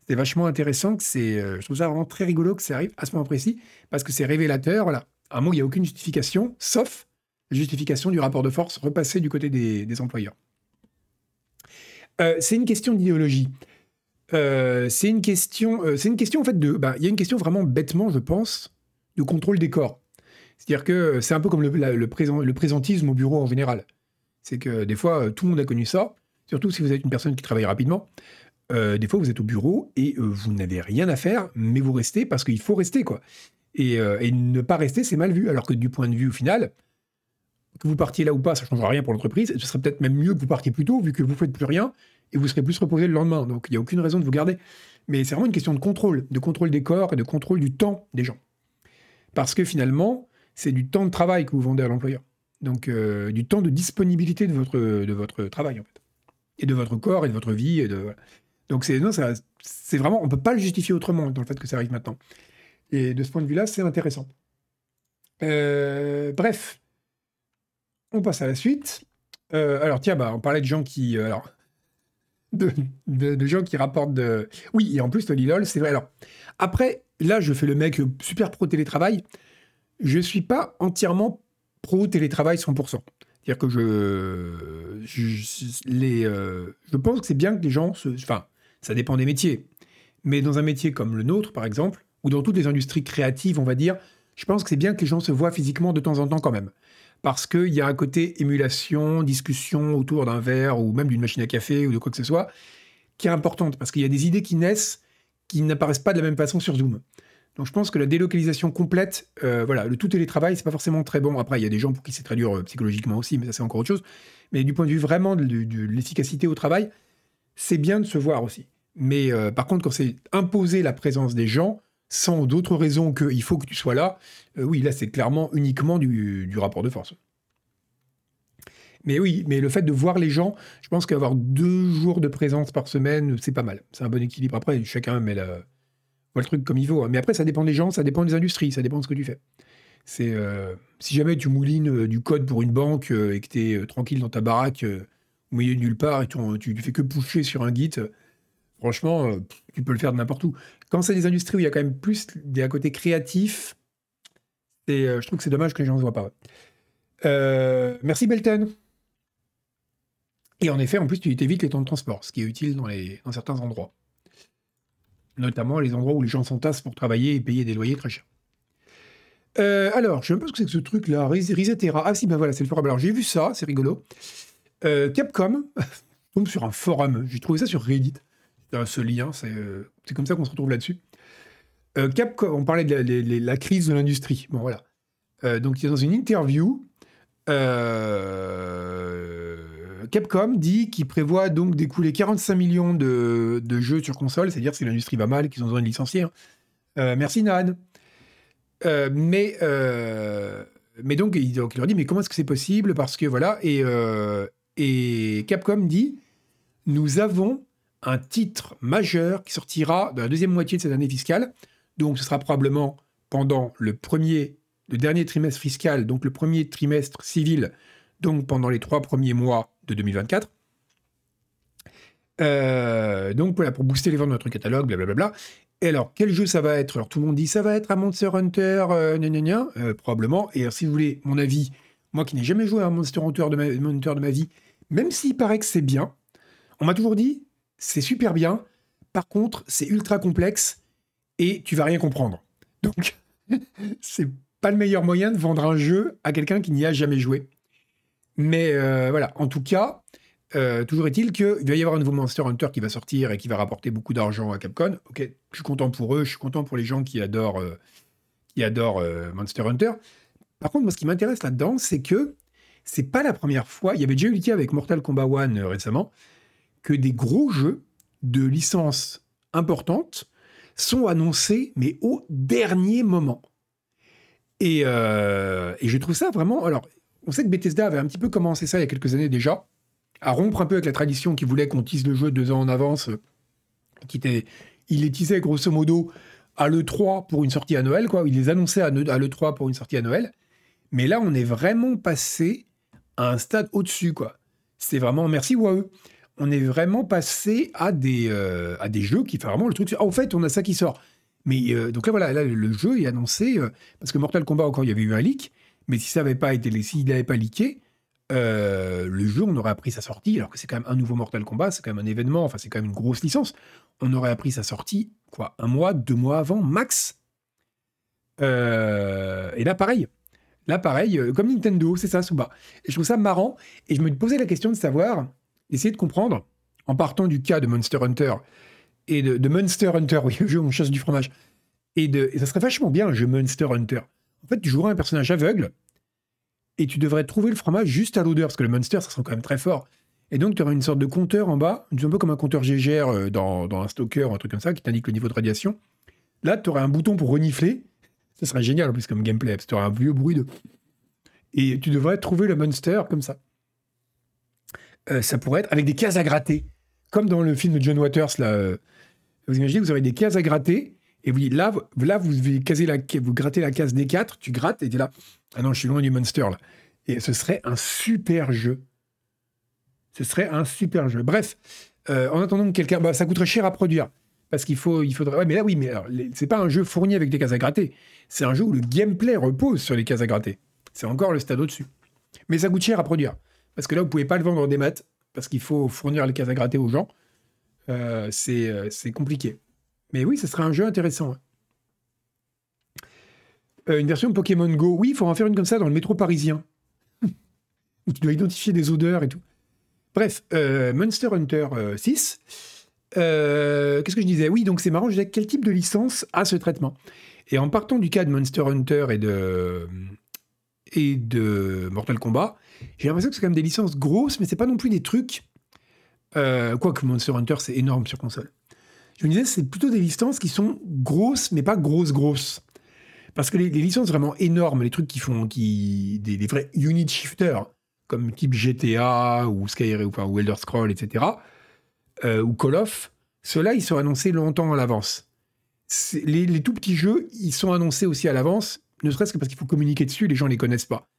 C'est vachement intéressant que c'est, je trouve ça vraiment très rigolo que ça arrive à ce moment précis, parce que c'est révélateur, voilà. À un moment, il n'y a aucune justification, sauf la justification du rapport de force repassé du côté des employeurs. Euh, c'est une question d'idéologie. Euh, c'est une question, euh, c'est une question en fait de, bah, il y a une question vraiment bêtement, je pense, de contrôle des corps. C'est-à-dire que c'est un peu comme le, le, présent, le présentisme au bureau en général. C'est que des fois, tout le monde a connu ça, surtout si vous êtes une personne qui travaille rapidement. Des fois, vous êtes au bureau et vous n'avez rien à faire, mais vous restez parce qu'il faut rester, quoi. Et, et, ne pas rester, c'est mal vu. Alors que du point de vue au final, que vous partiez là ou pas, ça ne changera rien pour l'entreprise. Ce serait peut-être même mieux que vous partiez plus tôt, vu que vous ne faites plus rien et vous serez plus reposé le lendemain. Donc, il n'y a aucune raison de vous garder. Mais c'est vraiment une question de contrôle, de contrôle des corps et de contrôle du temps des gens. Parce que finalement, c'est du temps de travail que vous vendez à l'employeur. Donc, du temps de disponibilité de votre, de votre travail, en fait. Et de votre corps et de votre vie. Donc c'est vraiment, on peut pas le justifier autrement dans le fait que ça arrive maintenant. Et de ce point de vue-là, c'est intéressant. Euh, bref, on passe à la suite. Euh, alors tiens, bah, on parlait de gens qui, euh, alors, de, gens qui rapportent de. Oui, et en plus le Lilol, c'est vrai. Alors après, là, je fais le mec super pro télétravail. Je suis pas entièrement pro télétravail 100%. C'est-à-dire que je, les, je pense que c'est bien que les gens se, enfin, ça dépend des métiers. Mais dans un métier comme le nôtre, par exemple, ou dans toutes les industries créatives, on va dire, je pense que c'est bien que les gens se voient physiquement de temps en temps quand même. Parce qu'il y a un côté émulation, discussion autour d'un verre ou même d'une machine à café ou de quoi que ce soit, qui est importante. Parce qu'il y a des idées qui naissent qui n'apparaissent pas de la même façon sur Zoom. Donc je pense que la délocalisation complète, euh, voilà, le tout télétravail, c'est pas forcément très bon. Après, il y a des gens pour qui c'est très dur euh, psychologiquement aussi, mais ça c'est encore autre chose. Mais du point de vue vraiment de l'efficacité au travail, c'est bien de se voir aussi. Mais euh, par contre, quand c'est imposer la présence des gens, sans d'autres raisons qu'il faut que tu sois là, euh, oui, là, c'est clairement uniquement du, rapport de force. Mais oui, mais le fait de voir les gens, je pense qu'avoir deux jours de présence par semaine, c'est pas mal. C'est un bon équilibre. Après, chacun met voit le truc comme il veut. Hein. Mais après, ça dépend des gens, ça dépend des industries, ça dépend de ce que tu fais. Euh, si jamais tu moulines du code pour une banque et que tu es tranquille dans ta baraque au milieu de nulle part et tu, tu, fais que pousser sur un Git, franchement, euh, tu peux le faire de n'importe où. Quand c'est des industries où il y a quand même plus des à côté créatifs, euh, je trouve que c'est dommage que les gens ne voient pas. Euh, merci Belton. Et en effet, en plus, tu évites les temps de transport, ce qui est utile dans, certains endroits. Notamment les endroits où les gens s'entassent pour travailler et payer des loyers très chers. alors, je ne sais pas ce que c'est que ce truc-là, Risetera. Ah si, ben voilà, c'est le forum. Alors, j'ai vu ça, c'est rigolo. Capcom [LAUGHS] tombe sur un forum. J'ai trouvé ça sur Reddit. Ce lien, c'est comme ça qu'on se retrouve là-dessus. Capcom, on parlait de la, crise de l'industrie. Bon, voilà. donc, dans une interview, Capcom dit qu'il prévoit donc d'écouler 45 millions de, jeux sur console, c'est-à-dire si l'industrie va mal, qu'ils ont besoin de licencier. merci Nan. mais, donc, il, leur dit, mais comment est-ce que c'est possible? Parce que voilà, et Capcom dit Nous avons un titre majeur qui sortira dans la deuxième moitié de cette année fiscale. Donc ce sera probablement pendant le dernier trimestre fiscal, donc le premier trimestre civil, donc pendant les trois premiers mois de 2024. Euh, donc voilà, pour booster les ventes de notre catalogue, blablabla. Et alors, quel jeu ça va être? Alors tout le monde dit ça va être un Monster Hunter, euh, euh probablement. Et si vous voulez mon avis, moi qui n'ai jamais joué à un Monster Hunter de Hunter de ma vie, même s'il paraît que c'est bien, on m'a toujours dit, c'est super bien, par contre, c'est ultra complexe et tu vas rien comprendre. Donc, [LAUGHS] c'est pas le meilleur moyen de vendre un jeu à quelqu'un qui n'y a jamais joué. Mais euh, voilà, en tout cas, euh, toujours est-il qu'il va y avoir un nouveau Monster Hunter qui va sortir et qui va rapporter beaucoup d'argent à Capcom. Ok, je suis content pour eux, je suis content pour les gens qui adorent, euh, qui adorent Monster Hunter. Par contre, moi, ce qui m'intéresse là-dedans, c'est que c'est pas la première fois. Il y avait déjà eu le cas avec Mortal Kombat 1 euh, récemment, que des gros jeux de licence importantes sont annoncés, mais au dernier moment. Et, euh, et, je trouve ça vraiment. Alors, on sait que Bethesda avait un petit peu commencé ça il y a quelques années déjà, à rompre un peu avec la tradition qui voulait qu'on tisse le jeu deux ans en avance, qui était, il les tissait grosso modo à l'E3 pour une sortie à Noël, quoi. Il les annonçait à l'E3 pour une sortie à Noël. Mais là, on est vraiment passé à un stade au-dessus, quoi. C'est vraiment, merci WoW. On est vraiment passé à des, euh, à des jeux qui font vraiment le truc. Ah, en fait, on a ça qui sort. Mais euh, donc là, voilà, là, le jeu est annoncé, euh, parce que Mortal Kombat, encore, il y avait eu un leak, mais si ça n'avait pas été, s'il n'avait pas leaké, le jeu, on aurait appris sa sortie, alors que c'est quand même un nouveau Mortal Kombat, c'est quand même un événement, enfin, c'est quand même une grosse licence. On aurait appris sa sortie, quoi, un mois, deux mois avant, max. Et là, pareil. Là, pareil, comme Nintendo, c'est ça, Suba. Et je trouve ça marrant. Et je me posais la question de savoir, essayer de comprendre, en partant du cas de Monster Hunter, et de, Monster Hunter, [LAUGHS] oui, le jeu où on chasse du fromage, et, ça serait vachement bien un jeu Monster Hunter. En fait, tu jouerais un personnage aveugle, et tu devrais trouver le fromage juste à l'odeur, parce que le Monster, ça sent quand même très fort. Et donc, tu auras une sorte de compteur en bas, un peu comme un compteur GGR euh, dans, dans un stalker, un truc comme ça, qui t'indique le niveau de radiation. Là, tu aurais un bouton pour renifler. Ça serait génial en plus comme gameplay, parce que tu aurais un vieux bruit de. Et tu devrais trouver le monster comme ça. Euh, ça pourrait être avec des cases à gratter. Comme dans le film de John Waters, là. Euh, vous imaginez, vous aurez des cases à gratter. Et vous, là, là vous, la, vous grattez la case D4, tu grattes et tu es là. Ah non, je suis loin du monster. Et ce serait un super jeu. Ce serait un super jeu. Bref, euh, en attendant que quelqu'un. Bah, ça coûterait cher à produire. Parce qu'il il faudrait. Ouais, mais là, oui, mais c'est pas un jeu fourni avec des cases à gratter. C'est un jeu où le gameplay repose sur les cases à gratter. C'est encore le stade au-dessus. Mais ça coûte cher à produire. Parce que là, vous pouvez pas le vendre des maths. Parce qu'il faut fournir les cases à gratter aux gens. Euh, euh, c'est compliqué. Mais oui, ce serait un jeu intéressant. Euh, une version Pokémon Go. Oui, il faut en faire une comme ça dans le métro parisien. [LAUGHS] où tu dois identifier des odeurs et tout. Bref, Monster Hunter 6 euh, qu'est-ce que je disais? Oui, donc c'est marrant, je disais quel type de licence a ce traitement? Et en partant du cas de Monster Hunter et de, et de Mortal Kombat, j'ai l'impression que c'est quand même des licences grosses, mais c'est pas non plus des trucs. Euh, Quoique Monster Hunter, c'est énorme sur console. Je me disais, c'est plutôt des licences qui sont grosses, mais pas grosses, grosses. Parce que les, licences vraiment énormes, les trucs qui font qui, des, vrais unit shifters, comme type GTA ou Skyrim ou Elder Scroll, etc., euh, ou Call of, ceux-là, ils sont annoncés longtemps à l'avance. Les, tout petits jeux, ils sont annoncés aussi à l'avance, ne serait-ce que parce qu'il faut communiquer dessus, les gens ne les connaissent pas.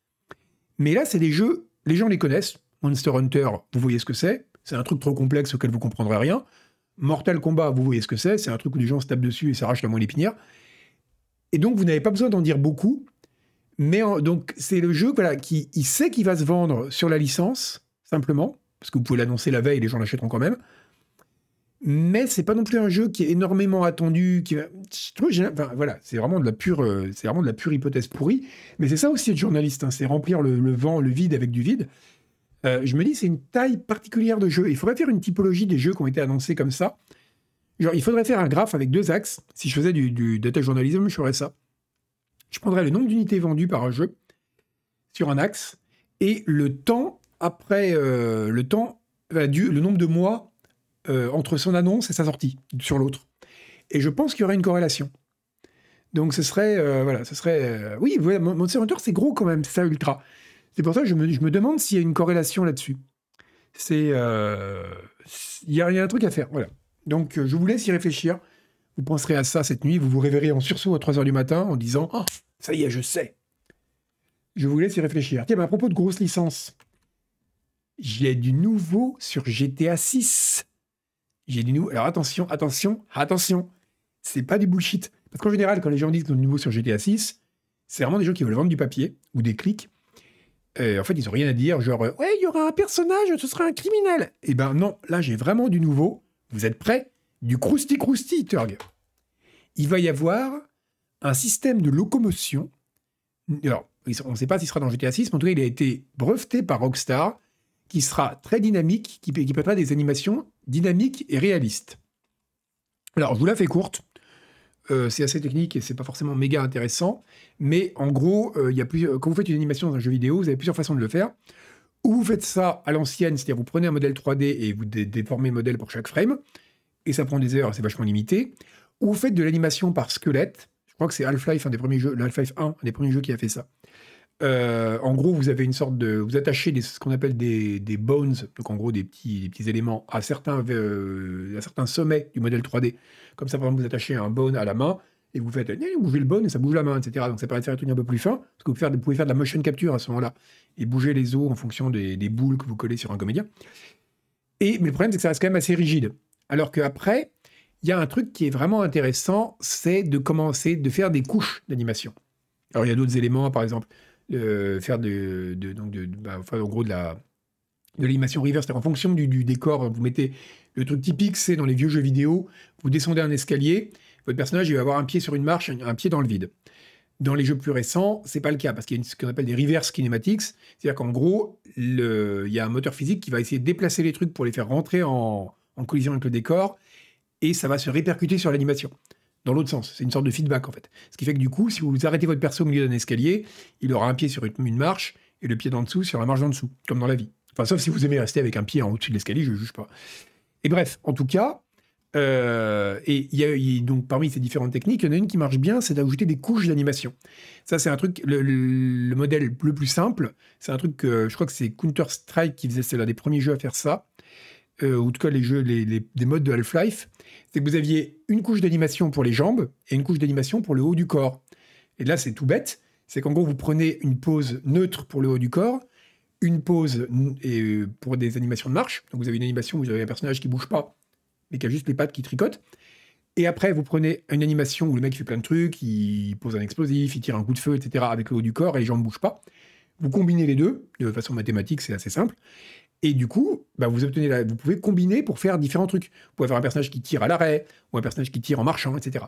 Mais là, c'est des jeux, les gens les connaissent. Monster Hunter, vous voyez ce que c'est. C'est un truc trop complexe auquel vous comprendrez rien. Mortal Kombat, vous voyez ce que c'est. C'est un truc où les gens se tapent dessus et s'arrachent la moelle épinière. Et donc, vous n'avez pas besoin d'en dire beaucoup. Mais donc, c'est le jeu voilà, qui il sait qu'il va se vendre sur la licence, simplement, parce que vous pouvez l'annoncer la veille, les gens l'achèteront quand même mais c'est pas non plus un jeu qui est énormément attendu. Qui enfin, voilà, c'est vraiment de la pure, euh, c'est vraiment de la pure hypothèse pourrie. Mais c'est ça aussi être journaliste, hein, c'est remplir le, vent, le vide avec du vide. Euh, je me dis, c'est une taille particulière de jeu. Il faudrait faire une typologie des jeux qui ont été annoncés comme ça. Genre, il faudrait faire un graphe avec deux axes. Si je faisais du, data journalism, je ferais ça. Je prendrais le nombre d'unités vendues par un jeu sur un axe et le temps après euh, le temps, le nombre de mois euh, entre son annonce et sa sortie sur l'autre. Et je pense qu'il y aurait une corrélation. Donc ce serait, euh, voilà, ce serait, euh, oui, Monster Hunter c'est gros quand même, ça ultra. C'est pour ça que je me, je me demande s'il y a une corrélation là-dessus. C'est, il y, a un truc à faire, voilà. Donc je vous laisse y réfléchir. Vous penserez à ça cette nuit, vous vous réveillerez en sursaut à 3h du matin en disant oh, ça y est, je sais. Je vous laisse y réfléchir. Tiens, à propos de grosses licences, j'ai du nouveau sur GTA 6. J'ai du nouveau. Alors attention, attention, attention. C'est pas du bullshit. Parce qu'en général, quand les gens disent qu'ils ont du nouveau sur GTA 6, c'est vraiment des gens qui veulent vendre du papier ou des clics. en fait, ils ont rien à dire, genre, ouais, il y aura un personnage, ce sera un criminel. Eh ben non, là, j'ai vraiment du nouveau. Vous êtes prêts? Du crousti crousti, Turg. Il va y avoir un système de locomotion. Alors, on ne sait pas s'il sera dans GTA 6, mais en tout cas, il a été breveté par Rockstar qui sera très dynamique, qui, être des animations dynamiques et réalistes. Alors, je vous la fais courte. Euh, c'est assez technique et c'est pas forcément méga intéressant, mais en gros, euh, y a plusieurs, quand vous faites une animation dans un jeu vidéo, vous avez plusieurs façons de le faire. Ou vous faites ça à l'ancienne, c'est-à-dire vous prenez un modèle 3D et vous déformez le modèle pour chaque frame, et ça prend des heures, c'est vachement limité. Ou vous faites de l'animation par squelette. Je crois que c'est Half-Life, un des premiers jeux, Half-Life 1, un des premiers jeux qui a fait ça. Euh, en gros, vous avez une sorte de, vous attachez ce qu'on appelle des, bones, donc en gros des petits, petits éléments à certains, euh, à certains sommets du modèle 3D. Comme ça, par exemple, vous attachez un bone à la main et vous faites, eh, bougez le bone et ça bouge la main, etc. Donc ça permet de faire un truc un peu plus fin, parce que vous, pouvez faire de la motion capture à ce moment-là et bouger les os en fonction des, boules que vous collez sur un comédien. Et mais le problème, c'est que ça reste quand même assez rigide. Alors qu'après, il y a un truc qui est vraiment intéressant, c'est de commencer de faire des couches d'animation. Alors il y a d'autres éléments, par exemple faire de, donc de, bah, en gros de la de l'animation reverse, c'est en fonction du, décor, vous mettez le truc typique, c'est dans les vieux jeux vidéo, vous descendez un escalier, votre personnage il va avoir un pied sur une marche, un, pied dans le vide. Dans les jeux plus récents, c'est pas le cas parce qu'il y a ce qu'on appelle des reverse kinematics, c'est-à-dire qu'en gros, il y a un moteur physique qui va essayer de déplacer les trucs pour les faire rentrer en, en collision avec le décor et ça va se répercuter sur l'animation. Dans l'autre sens, c'est une sorte de feedback en fait. Ce qui fait que du coup, si vous arrêtez votre perso au milieu d'un escalier, il aura un pied sur une marche et le pied d'en dessous sur la marche d'en dessous, comme dans la vie. Enfin, sauf si vous aimez rester avec un pied en au-dessus de l'escalier, je ne juge pas. Et bref, en tout cas, euh, et y a donc parmi ces différentes techniques, il y en a une qui marche bien, c'est d'ajouter des couches d'animation. Ça, c'est un truc, le, modèle le plus simple, c'est un truc que je crois que c'est Counter Strike qui faisait, c'est l'un des premiers jeux à faire ça, euh, ou en tout cas les jeux, les, des modes de Half-Life c'est que vous aviez une couche d'animation pour les jambes et une couche d'animation pour le haut du corps. Et là, c'est tout bête. C'est qu'en gros, vous prenez une pose neutre pour le haut du corps, une pose euh, pour des animations de marche. Donc vous avez une animation où vous avez un personnage qui bouge pas, mais qui a juste les pattes qui tricotent. Et après, vous prenez une animation où le mec fait plein de trucs, il pose un explosif, il tire un coup de feu, etc., avec le haut du corps et les jambes ne bougent pas. Vous combinez les deux, de façon mathématique, c'est assez simple. Et du coup, bah, vous pouvez combiner pour faire différents trucs. Vous pouvez avoir un personnage qui tire à l'arrêt, ou un personnage qui tire en marchant, etc.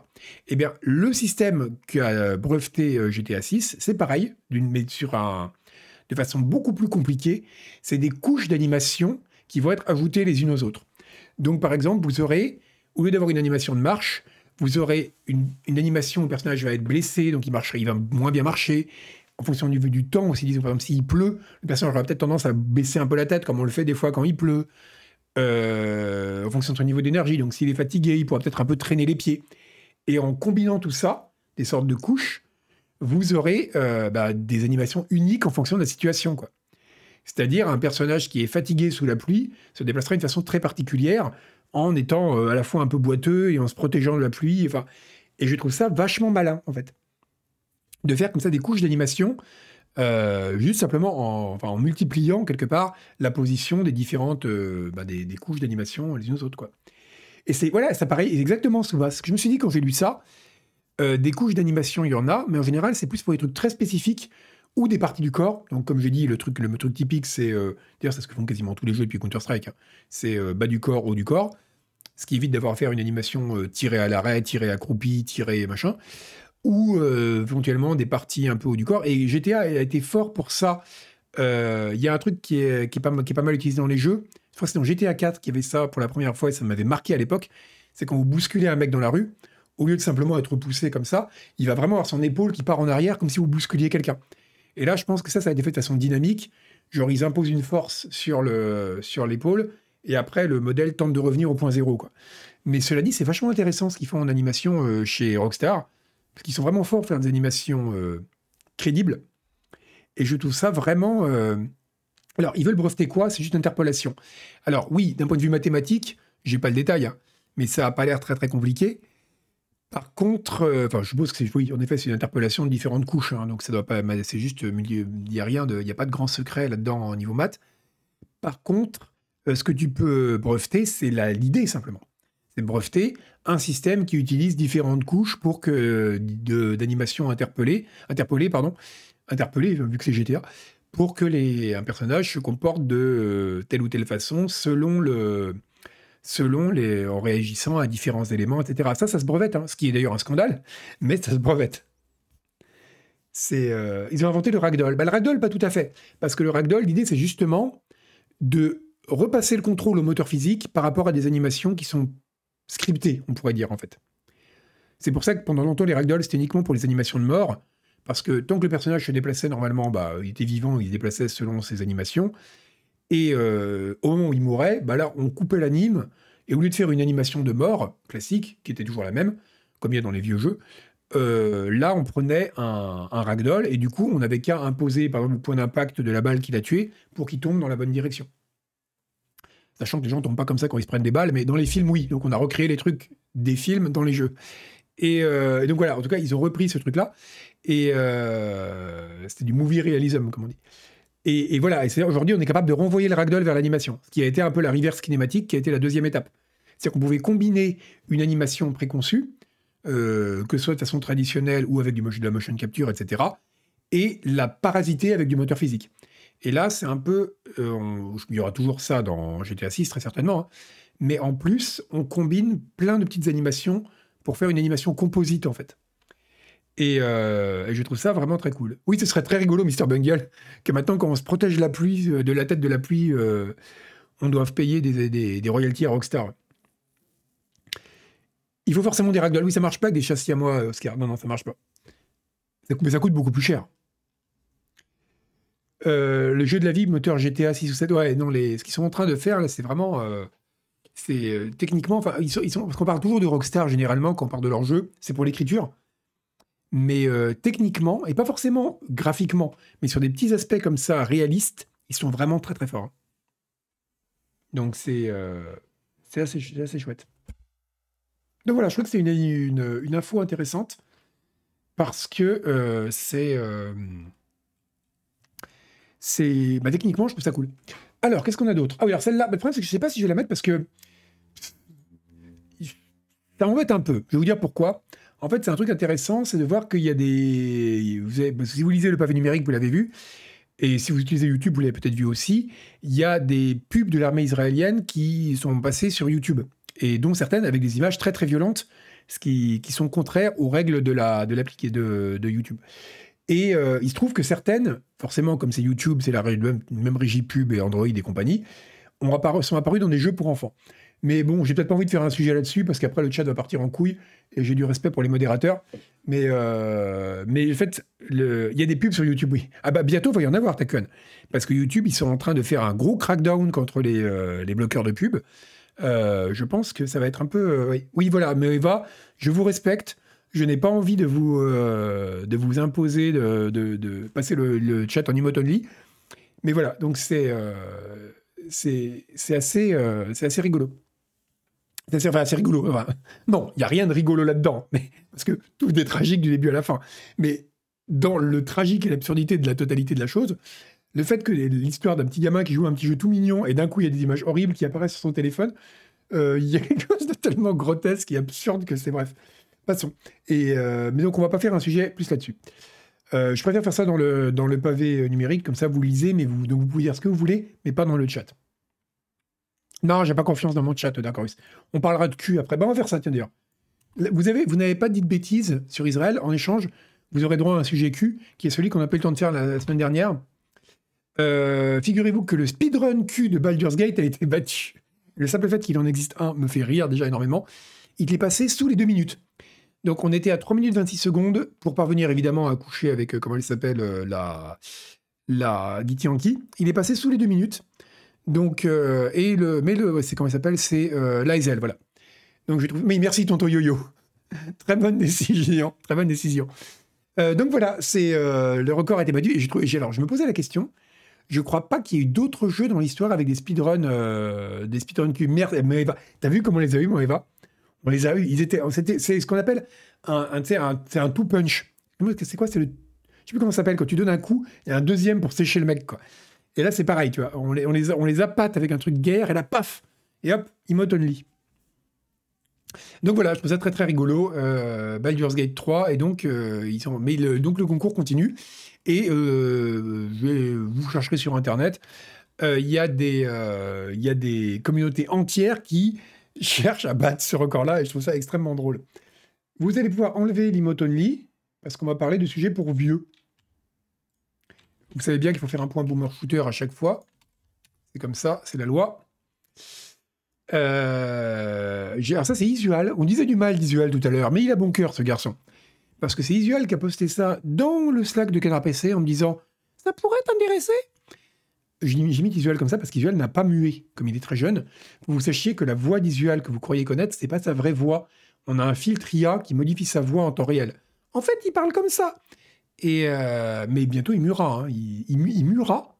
Eh bien, le système qu'a breveté euh, GTA 6, c'est pareil, mais de façon beaucoup plus compliquée. C'est des couches d'animation qui vont être ajoutées les unes aux autres. Donc, par exemple, vous aurez, au lieu d'avoir une animation de marche, vous aurez une, animation où le personnage va être blessé, donc il, marcherait, il va moins bien marcher en fonction du, du temps aussi. Disons, par exemple, s'il pleut, le personnage aura peut-être tendance à baisser un peu la tête, comme on le fait des fois quand il pleut, euh, en fonction de son niveau d'énergie. Donc, s'il est fatigué, il pourra peut-être un peu traîner les pieds. Et en combinant tout ça, des sortes de couches, vous aurez euh, bah, des animations uniques en fonction de la situation. quoi. C'est-à-dire un personnage qui est fatigué sous la pluie se déplacera d'une façon très particulière en étant euh, à la fois un peu boiteux et en se protégeant de la pluie. Et je trouve ça vachement malin, en fait de faire comme ça des couches d'animation, euh, juste simplement en, multipliant quelque part la position des différentes euh, bah, des, couches d'animation les unes aux autres. Quoi. Et c'est voilà, ça paraît exactement ce que je me suis dit quand j'ai lu ça. Euh, des couches d'animation, il y en a, mais en général, c'est plus pour des trucs très spécifiques ou des parties du corps. Donc, comme j'ai dit, le truc, le truc typique, c'est c'est ce que font quasiment tous les jeux depuis Counter Strike. Hein. c'est bas du corps, haut du corps, ce qui évite d'avoir à faire une animation tirée à l'arrêt, tirée accroupie, tirée machin ou euh, éventuellement des parties un peu haut du corps. Et GTA a été fort pour ça. Euh, il y a un truc qui est, pas, mal utilisé dans les jeux. Je crois que c'est dans GTA 4 qui avait ça pour la première fois et ça m'avait marqué à l'époque. C'est quand vous bousculez un mec dans la rue, au lieu de simplement être poussé comme ça, il va vraiment avoir son épaule qui part en arrière comme si vous bousculiez quelqu'un. Et là, je pense que ça, ça a été fait de façon dynamique. Genre, ils imposent une force sur l'épaule et après, le modèle tente de revenir au point zéro. Mais cela dit, c'est vachement intéressant ce qu'ils font en animation euh, chez Rockstar parce qu'ils sont vraiment forts pour faire des animations euh, crédibles. Et je trouve ça vraiment. Euh, alors, ils veulent breveter quoi? C'est juste interpolation. Alors, oui, d'un point de vue mathématique, j'ai pas le détail, hein, mais ça n'a pas l'air très très compliqué. Par contre, euh, enfin, je suppose que c'est, oui, en effet, c'est une interpolation de différentes couches, hein, donc ça doit pas, c'est juste, il n'y a rien il n'y a pas de grand secret là-dedans au niveau maths. Par contre, ce que tu peux breveter, c'est l'idée simplement c'est breveter un système qui utilise différentes couches pour que d'animation interpellée, interpellée, pardon, interpellée, vu que c'est GTA, pour que les, un personnage se comporte de euh, telle ou telle façon selon le selon les en réagissant à différents éléments, etc. Ça, ça se brevette, hein, ce qui est d'ailleurs un scandale, mais ça se brevette. C'est, euh, ils ont inventé le ragdoll. Bah, le ragdoll, pas tout à fait, parce que le ragdoll, l'idée, c'est justement de repasser le contrôle au moteur physique par rapport à des animations qui sont scripté, on pourrait dire en fait. C'est pour ça que pendant longtemps, les ragdolls, c'était uniquement pour les animations de mort, parce que tant que le personnage se déplaçait normalement, bah, il était vivant, il se déplaçait selon ses animations, et euh, au moment où il mourait, bah là, on coupait l'anime, et au lieu de faire une animation de mort classique, qui était toujours la même, comme il y a dans les vieux jeux, euh, là, on prenait un, un, ragdoll, et du coup, on n'avait qu'à imposer, par exemple, le point d'impact de la balle qui l'a tué, pour qu'il tombe dans la bonne direction. Sachant que les gens tombent pas comme ça quand ils se prennent des balles, mais dans les films, oui. Donc on a recréé les trucs des films dans les jeux. Et, euh, donc voilà, en tout cas, ils ont repris ce truc-là. Et euh, c'était du movie realism, comme on dit. Et, voilà, et aujourd'hui, on est capable de renvoyer le ragdoll vers l'animation, ce qui a été un peu la reverse cinématique, qui a été la deuxième étape. C'est-à-dire qu'on pouvait combiner une animation préconçue, euh, que ce soit de façon traditionnelle ou avec du, de la motion capture, etc., et la parasiter avec du moteur physique. Et là, c'est un peu. Euh, il y aura toujours ça dans GTA 6, très certainement. Hein. mais en plus, on combine plein de petites animations pour faire une animation composite, en fait. Et, euh, je trouve ça vraiment très cool. Oui, ce serait très rigolo, Mr. Bungle, que maintenant, quand on se protège la pluie, euh, de la tête de la pluie, on doive payer des, royalties à Rockstar. Il faut forcément des ragdolls. Oui, ça marche pas avec des châssis à moi, Oscar. Non, non, ça marche pas. Mais ça coûte beaucoup plus cher. Euh, le jeu de la vie, moteur GTA 6 ou 7, ouais, non, ce qu'ils sont en train de faire, c'est vraiment. euh, c'est euh, techniquement. Ils sont, parce qu'on parle toujours de Rockstar généralement quand on parle de leur jeu, c'est pour l'écriture. Mais techniquement, et pas forcément graphiquement, mais sur des petits aspects comme ça, réalistes, ils sont vraiment très très forts. Donc c'est c'est assez, assez chouette. Donc voilà, je trouve que c'est une, une, une info intéressante parce que c'est. C'est. Bah, techniquement, je trouve ça cool. Alors, qu'est-ce qu'on a d'autre? Ah oui, alors celle-là, bah, le problème, c'est que je sais pas si je vais la mettre parce que. Ça m'embête un peu. Je vais vous dire pourquoi. En fait, c'est un truc intéressant, c'est de voir qu'il y a des. Si vous lisez le pavé numérique, vous l'avez vu. Et si vous utilisez YouTube, vous l'avez peut-être vu aussi. Il y a des pubs de l'armée israélienne qui sont passées sur YouTube. Et dont certaines avec des images très très violentes, ce qui, qui sont contraires aux règles de la de de, de YouTube. Et euh, il se trouve que certaines, forcément, comme c'est YouTube, c'est la même, même régie pub et Android et compagnie, sont apparus dans des jeux pour enfants. Mais bon, j'ai peut-être pas envie de faire un sujet là-dessus parce qu'après le chat va partir en couille et j'ai du respect pour les modérateurs. Mais, euh, mais en fait, il y a des pubs sur YouTube, oui. Ah bah bientôt, il va y en avoir, Takun. Parce que YouTube, ils sont en train de faire un gros crackdown contre les, euh, les bloqueurs de pub. Euh, je pense que ça va être un peu. oui. oui, voilà, mais Eva, je vous respecte. Je n'ai pas envie de vous, euh, de vous imposer de, de- passer le, le chat en emote only. Mais voilà, donc c'est euh, assez, euh, assez rigolo. C'est assez, assez rigolo. Enfin, non, il n'y a rien de rigolo là-dedans, [LAUGHS] parce que tout est tragique du début à la fin. Mais dans le tragique et l'absurdité de la totalité de la chose, le fait que l'histoire d'un petit gamin qui joue un petit jeu tout mignon et d'un coup il y a des images horribles qui apparaissent sur son téléphone, euh, il y a quelque chose de tellement grotesque et absurde que c'est bref. Passons. Et, euh, mais donc on va pas faire un sujet plus là-dessus. Euh, je préfère faire ça dans le, dans le pavé euh, numérique, comme ça vous lisez, mais vous, donc vous pouvez dire ce que vous voulez, mais pas dans le chat. Non, j'ai pas confiance dans mon chat, d'accord. On parlera de cul après. Bah, on va faire ça, tiens d'ailleurs. Vous avez, vous n'avez pas dit de bêtises sur Israël. En échange, vous aurez droit à un sujet cul, qui est celui qu'on n'a pas eu le temps de faire la, la semaine dernière. Euh, Figurez-vous que le speedrun Q de Baldur's Gate a été battu. Le simple fait qu'il en existe un me fait rire déjà énormément. Il est passé sous les deux minutes. Donc on était à 3 minutes 26 secondes pour parvenir évidemment à coucher avec, euh, comment elle s'appelle, euh, la, la Giti Yankee. Il est passé sous les deux minutes. Donc, euh, et le, mais le, c'est comment il s'appelle, c'est Lizel, voilà. Donc je trouve, mais merci tonton Yo-Yo. [LAUGHS] très bonne décision, très bonne décision. Donc voilà, c'est le record a été battu. Et j'ai- alors je me posais la question. Je crois pas qu'il y ait eu d'autres jeux dans l'histoire avec des speedruns, des speedruns merde. T'as vu comment on les a eu, mon Eva? Ils étaient, c'est ce qu'on appelle un, un, un, un two punch. C'est quoi C'est je sais plus comment ça s'appelle quand tu donnes un coup et un deuxième pour sécher le mec, quoi. Et là, c'est pareil, tu vois. On les, on les, on les appâte avec un truc guerre et là, paf Et hop, emote only. Donc voilà, je trouve ça très très rigolo. Euh, Baldur's Gate 3, et donc, euh, ils mais le, donc le concours continue. Et euh, je vous chercherez sur Internet. euh, Il y, il y a des communautés entières qui [LAUGHS] cherchent à battre ce record-là, et je trouve ça extrêmement drôle. Vous allez pouvoir enlever l'emote only, parce qu'on va parler de sujets pour vieux. Vous savez bien qu'il faut faire un point boomer shooter à chaque fois. C'est comme ça, c'est la loi. Euh, alors ça, c'est Isual. On disait du mal d'Isual tout à l'heure, mais il a bon cœur, ce garçon. Parce que c'est Isual qui a posté ça dans le Slack de Canard PC en me disant « Ça pourrait t'intéresser ?» Mis Isual comme ça parce qu'Isual n'a pas mué, comme il est très jeune. Vous sachiez que la voix d'Isual que vous croyez connaître, c'est pas sa vraie voix. On a un filtre IA qui modifie sa voix en temps réel. En fait, il parle comme ça. Et euh, mais bientôt, il muera. hein. Il, il, mu- il muera.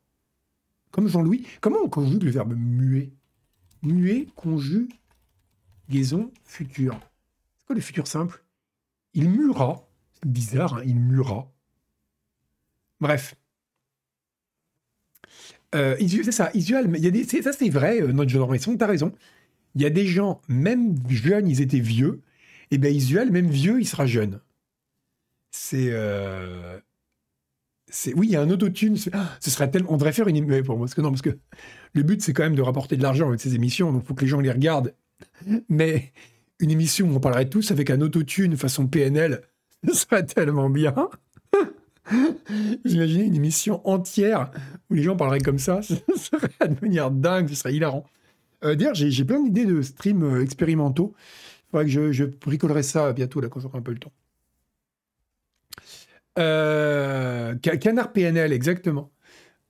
Comme Jean-Louis. Comment on conjugue le verbe muer? Muet, conjugaison, futur. C'est quoi le futur simple? Il muera. C'est bizarre, hein, il muera. Bref. Euh, c'est ça, Isual, il ça c'est vrai, euh, notre génération, t'as raison. Il y a des gens, même jeunes, ils étaient vieux, et bien Isual, même vieux, il sera jeune. C'est. euh, oui, il y a un autotune. ah, ce serait tellement. On devrait faire une. mais pour moi, parce que non, parce que le but, c'est quand même de rapporter de l'argent avec ces émissions, donc il faut que les gens les regardent. Mais une émission où on parlerait tous avec un autotune façon PNL, [LAUGHS] Ce serait tellement bien. [LAUGHS] J'imaginais une émission entière où les gens parleraient comme ça. [LAUGHS] Ce serait à devenir dingue, ce serait hilarant. Euh, D'ailleurs, j'ai plein d'idées de streams euh, expérimentaux. Il faudrait que je, je, bricolerai ça bientôt, là, quand j'aurai un peu le temps. Euh, canard PNL, exactement.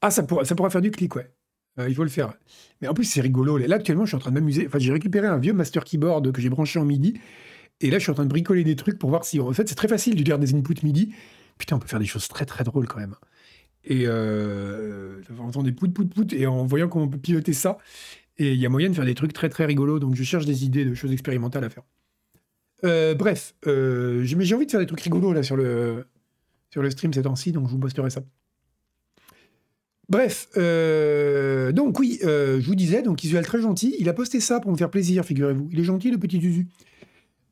Ah, ça, pourra, ça pourra faire du clic, ouais. Euh, il faut le faire. Mais en plus, c'est rigolo. Là, actuellement, je suis en train de m'amuser. Enfin, j'ai récupéré un vieux master keyboard que j'ai branché en MIDI. Et là, je suis en train de bricoler des trucs pour voir si. En fait, c'est très facile de dire des inputs MIDI. Putain, on peut faire des choses très très drôles quand même. Et euh, on entend des pout pout pout et en voyant comment on peut piloter ça. Et il y a moyen de faire des trucs très très rigolos. Donc je cherche des idées de choses expérimentales à faire. Euh, bref, euh, j'ai envie de faire des trucs rigolos là sur le, stream ces temps-ci, donc je vous posterai ça. Bref, euh, donc oui, je vous disais, donc Isuel très gentil, il a posté ça pour me faire plaisir, figurez-vous. Il est gentil, le petit Zuzu.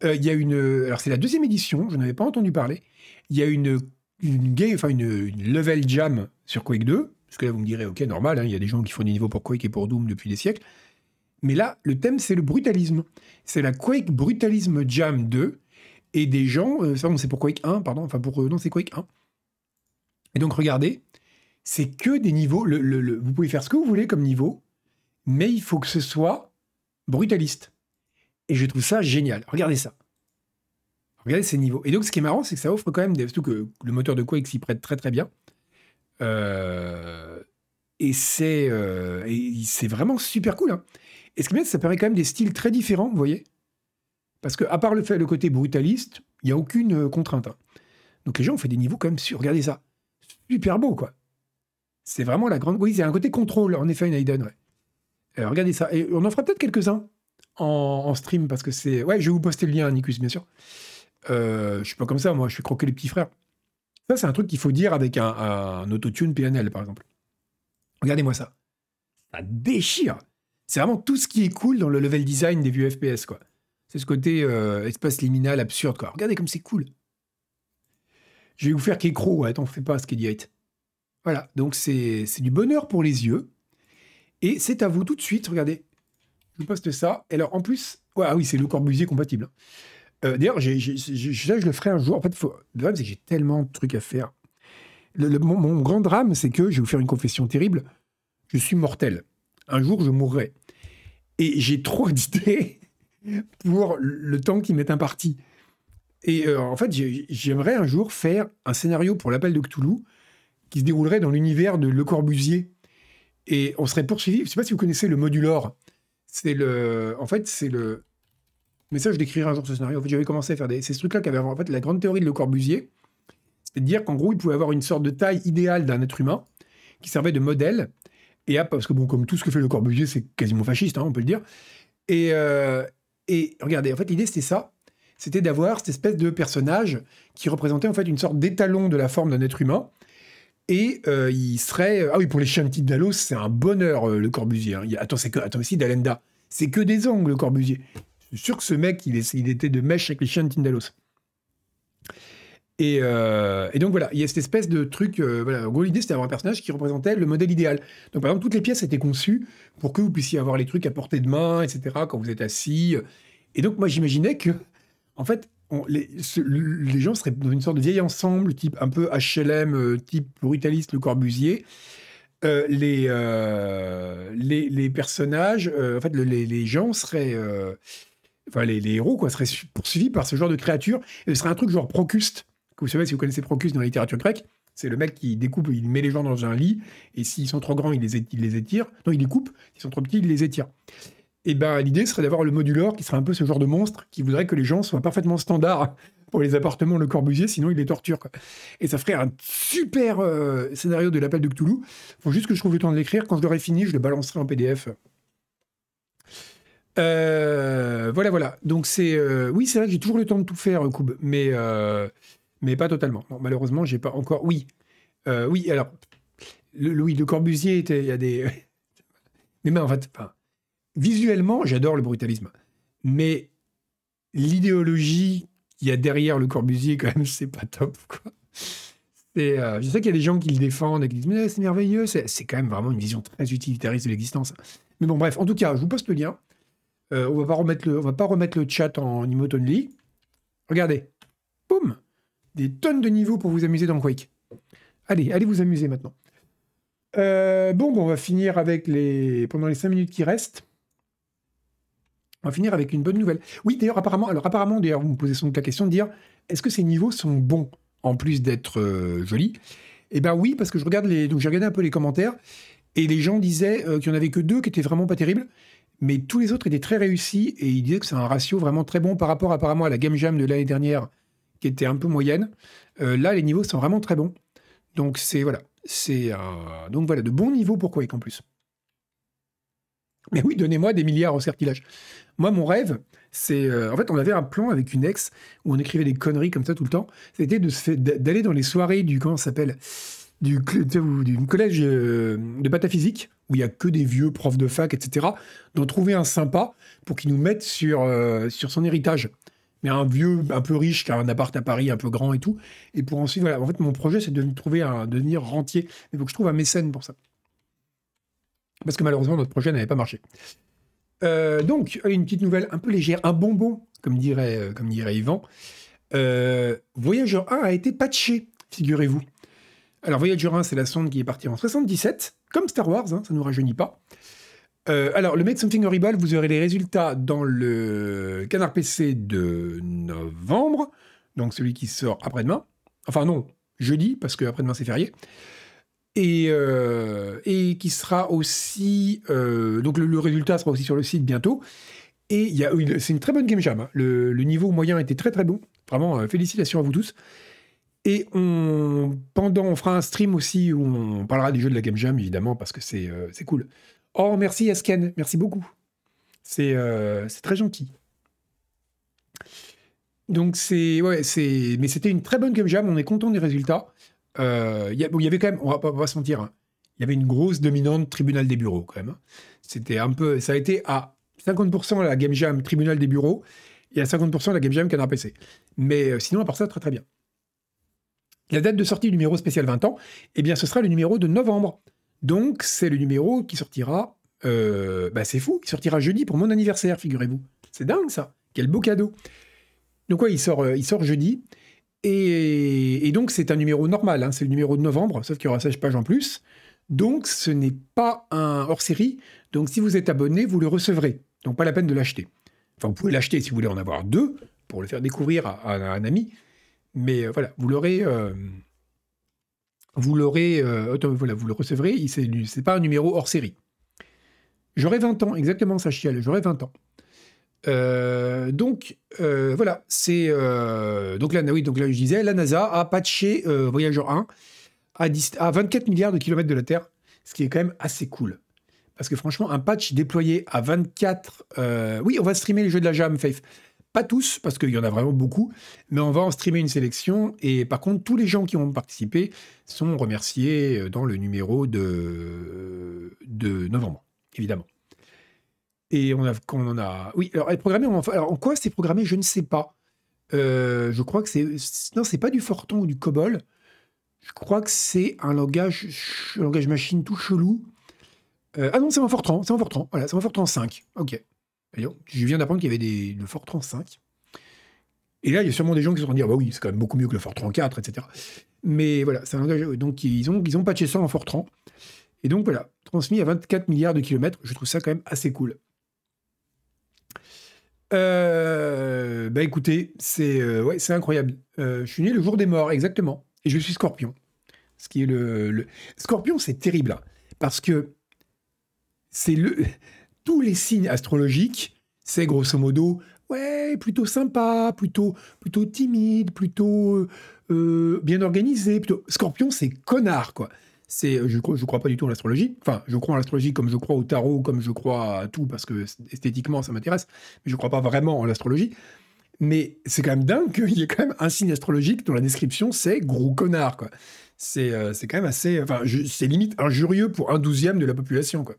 Il y a une, alors c'est la deuxième édition, je n'avais pas entendu parler. Il y a une, une enfin une, level jam sur Quake 2, parce que là vous me direz, ok, normal, hein, il y a des gens qui font des niveaux pour Quake et pour Doom depuis des siècles. Mais là, le thème c'est le brutalisme. C'est la Quake Brutalisme Jam 2, et des gens, on sait pour Quake 1, pardon, enfin pour, non c'est Quake 1. Et donc regardez, c'est que des niveaux. Le, vous pouvez faire ce que vous voulez comme niveau, mais il faut que ce soit brutaliste. Et je trouve ça génial. Regardez ça. Regardez ces niveaux. Et donc, ce qui est marrant, c'est que ça offre quand même des. Surtout que le moteur de Quake s'y prête très très bien. Euh, et c'est euh, c'est vraiment super cool. Hein. Et ce qui est bien, ça permet quand même des styles très différents, vous voyez Parce que, à part le fait, le côté brutaliste, il n'y a aucune euh, contrainte. Hein. Donc les gens ont fait des niveaux quand même sur. Regardez ça. Super beau, quoi. C'est vraiment la grande. Oui, c'est un côté contrôle, en effet, une Aiden. Regardez ça. Et on en fera peut-être quelques-uns en, stream parce que c'est. Ouais, je vais vous poster le lien, Nicus, bien sûr. Euh, je suis pas comme ça, moi, je suis croquer les petits frères. Ça, c'est un truc qu'il faut dire avec un, un autotune PNL, par exemple. Regardez-moi ça. Ça déchire. C'est vraiment tout ce qui est cool dans le level design des vieux FPS, quoi. C'est ce côté euh, espace liminal absurde, quoi. Regardez comme c'est cool. Je vais vous faire Kekro, ouais, t'en fais pas, Skediate. Voilà, donc c'est du bonheur pour les yeux. Et c'est à vous tout de suite, regardez. Je vous poste ça. Et alors, en plus, ah oui, c'est le Corbusier compatible. Euh, d'ailleurs, je, je le ferai un jour. En fait, le problème, c'est que j'ai tellement de trucs à faire. Mon, grand drame, c'est que, je vais vous faire une confession terrible, je suis mortel. Un jour, je mourrai. Et j'ai trop [LAUGHS] d'idées pour le temps qui m'est imparti. Et euh, en fait, j'aimerais un jour faire un scénario pour l'appel de Cthulhu qui se déroulerait dans l'univers de Le Corbusier. Et on serait poursuivi. Je ne sais pas si vous connaissez le modulor. C'est le. En fait, c'est le. Mais ça, je décrirai un jour ce scénario. En fait, j'avais commencé à faire des. C'est ce truc-là qui avait en fait la grande théorie de Le Corbusier. C'est de dire qu'en gros, il pouvait avoir une sorte de taille idéale d'un être humain qui servait de modèle. Et parce que bon, comme tout ce que fait Le Corbusier, c'est quasiment fasciste, hein, on peut le dire. Et, euh, et regardez, en fait, l'idée, c'était ça. C'était d'avoir cette espèce de personnage qui représentait en fait une sorte d'étalon de la forme d'un être humain et euh, il serait. Ah oui, pour les chiens de Dalos, c'est un bonheur, euh, le Corbusier. Hein. attends, c'est que. Attends, aussi, Dalenda. C'est que des ongles, le Corbusier. Suis sûr que ce mec, il, était de mèche avec les chiens de Tindalos. Et, euh, donc voilà, il y a cette espèce de truc. voilà. En gros, l'idée, c'était d'avoir un personnage qui représentait le modèle idéal. Donc par exemple, toutes les pièces étaient conçues pour que vous puissiez avoir les trucs à portée de main, etc., quand vous êtes assis. Et donc moi, j'imaginais que, en fait, les, gens seraient dans une sorte de vieil ensemble, type un peu HLM, euh, type brutaliste, le Corbusier. Euh, euh, les, personnages, en fait, les, gens seraient. Enfin, les, héros, quoi, seraient poursuivis par ce genre de créatures. Et ce serait un truc genre Procuste. Vous savez, si vous connaissez Procuste dans la littérature grecque, c'est le mec qui découpe, il met les gens dans un lit, et s'ils sont trop grands, il les, étire. Non, il les coupe. S'ils sont trop petits, il les étire. Et ben l'idée serait d'avoir le modulor qui serait un peu ce genre de monstre qui voudrait que les gens soient parfaitement standards [LAUGHS] pour les appartements Le Corbusier, sinon il les torture. Quoi. Et ça ferait un super euh, scénario de l'appel de Cthulhu. Faut juste que je trouve le temps de l'écrire. Quand je l'aurai fini, je le balancerai en PDF. Euh, voilà, voilà. Donc c'est, euh, oui, c'est vrai que j'ai toujours le temps de tout faire, Koub, mais mais pas totalement. malheureusement, j'ai pas encore. Oui, oui. Alors, le, oui, le Corbusier était, il y a des. [LAUGHS] mais, en fait, visuellement, j'adore le brutalisme. Mais l'idéologie qu'il y a derrière le Corbusier, quand même, [LAUGHS] c'est pas top. Euh, je sais qu'il y a des gens qui le défendent et qui disent Mais c'est merveilleux. C'est, quand même vraiment une vision très utilitariste de l'existence. Mais bon, bref, en tout cas, je vous poste le lien. Euh, on va pas remettre le, on va pas remettre le chat en emote only. Regardez. Boum des tonnes de niveaux pour vous amuser dans Quake. Allez, allez vous amuser maintenant. Euh, bon, bon, on va finir avec les. Pendant les 5 minutes qui restent. On va finir avec une bonne nouvelle. Oui, d'ailleurs, apparemment, alors apparemment, d'ailleurs, vous me posez sans la question de dire est-ce que ces niveaux sont bons en plus d'être euh, jolis? Eh ben oui, parce que je regarde les. Donc j'ai regardé un peu les commentaires et les gens disaient qu'il n'y en avait que deux qui étaient vraiment pas terribles, mais tous les autres étaient très réussis et ils disaient que c'est un ratio vraiment très bon par rapport apparemment à la Game Jam de l'année dernière qui était un peu moyenne. là, les niveaux sont vraiment très bons. Donc c'est voilà, c'est donc voilà de bons niveaux pour Quake en plus. Mais oui, donnez-moi des milliards au certilage. Moi, mon rêve, c'est euh, en fait, on avait un plan avec une ex où on écrivait des conneries comme ça tout le temps. C'était d'aller dans les soirées du comment s'appelle? Du, du, collège euh, de pataphysique où il y a que des vieux profs de fac, etc. D'en trouver un sympa pour qu'il nous mette sur euh, sur son héritage mais un vieux un peu riche qui a un appart à Paris un peu grand et tout. Et pour ensuite, voilà, en fait, mon projet, c'est de trouver un, de devenir rentier. Il faut que je trouve un mécène pour ça. Parce que malheureusement, notre projet n'avait pas marché. Euh, donc, une petite nouvelle un peu légère, un bonbon, comme dirait, euh, comme dirait Yvan. Voyageur 1 a été patché, figurez-vous. Alors, Voyageur 1, c'est la sonde qui est partie en 77, comme Star Wars, hein, ça ne nous rajeunit pas. Euh, alors, le Make Something Horrible, vous aurez les résultats dans le Canard PC de novembre, donc celui qui sort après-demain. Enfin non, jeudi, parce que après-demain c'est férié. Et, euh, et, qui sera aussi... Euh, donc le, résultat sera aussi sur le site bientôt. Et c'est une très bonne game jam. Hein. Le, niveau moyen était très très bon. Vraiment, félicitations à vous tous. Et on, pendant, on fera un stream aussi où on parlera du jeu de la game jam, évidemment, parce que c'est cool. Oh, merci Asken, merci beaucoup. Euh, c'est très gentil. Donc c'est ouais c'est mais c'était une très bonne game jam. On est content des résultats. Euh, il y, avait quand même, on va pas, se mentir, hein. il y avait une grosse dominante tribunal des bureaux quand même. Hein. C'était un peu, ça a été à 50% la game jam tribunal des bureaux et à 50% la game jam canard PC. Mais euh, sinon à part ça très très bien. La date de sortie du numéro spécial 20 ans, eh bien ce sera le numéro de novembre. Donc, c'est le numéro qui sortira. Euh, bah, c'est fou, qui sortira jeudi pour mon anniversaire, figurez-vous. C'est dingue ça. Quel beau cadeau. Donc, ouais, il sort, euh, il sort jeudi. Et, donc, c'est un numéro normal. Hein. c'est le numéro de novembre, sauf qu'il y aura 16 pages en plus. Donc, ce n'est pas un hors série. Donc, si vous êtes abonné, vous le recevrez. Donc, pas la peine de l'acheter. Enfin, vous pouvez l'acheter si vous voulez en avoir deux pour le faire découvrir à, un ami. Mais euh, voilà, vous l'aurez vous l'aurez, euh, voilà, vous le recevrez, c'est pas un numéro hors série. J'aurai 20 ans, exactement ça, Chial, j'aurai 20 ans. Euh, donc euh, voilà, c'est donc là, oui, donc là je disais, la NASA a patché Voyager 1 à, à 24 milliards de kilomètres de la Terre, ce qui est quand même assez cool. Parce que franchement, un patch déployé à 24, oui, on va streamer les jeux de la Jam, Faith. Pas tous, parce qu'il y en a vraiment beaucoup, mais on va en streamer une sélection. Et par contre, tous les gens qui ont participé sont remerciés euh, dans le numéro de, de novembre, évidemment. Et on a, on en a. Oui, alors, programmé, alors en quoi c'est programmé Je ne sais pas. Euh, je crois que c'est. Non, c'est pas du Fortran ou du COBOL. Je crois que c'est un langage, un langage machine tout chelou. Euh, ah non, c'est un Fortran, c'est un Fortran. Voilà, c'est un Fortran 5. Ok je viens d'apprendre qu'il y avait des, le Fortran 5. Et là, il y a sûrement des gens qui se sont dit, ah bah oui, c'est quand même beaucoup mieux que le Fortran 4, etc. Mais voilà, c'est un langage. Donc, ils ont, patché ça en Fortran. Et donc, voilà, transmis à 24 milliards de kilomètres. Je trouve ça quand même assez cool. Euh, bah écoutez, c'est euh, c'est incroyable. Euh, je suis né le jour des morts, exactement. Et je suis scorpion. Ce qui est le. le... Scorpion, c'est terrible. Hein, parce que c'est le tous les signes astrologiques, c'est grosso modo, ouais, plutôt sympa, plutôt, plutôt timide, plutôt euh, euh, bien organisé. Scorpion, c'est connard, quoi. C'est, je crois, je crois pas du tout en l'astrologie. Enfin, je crois en l'astrologie comme je crois au tarot, comme je crois à tout, parce que esthétiquement, ça m'intéresse. Mais je crois pas vraiment en l'astrologie. Mais c'est quand même dingue qu'il y ait quand même un signe astrologique dont la description c'est gros connard, quoi. C'est, euh, c'est quand même assez. Enfin, c'est limite injurieux pour un douzième de la population, quoi.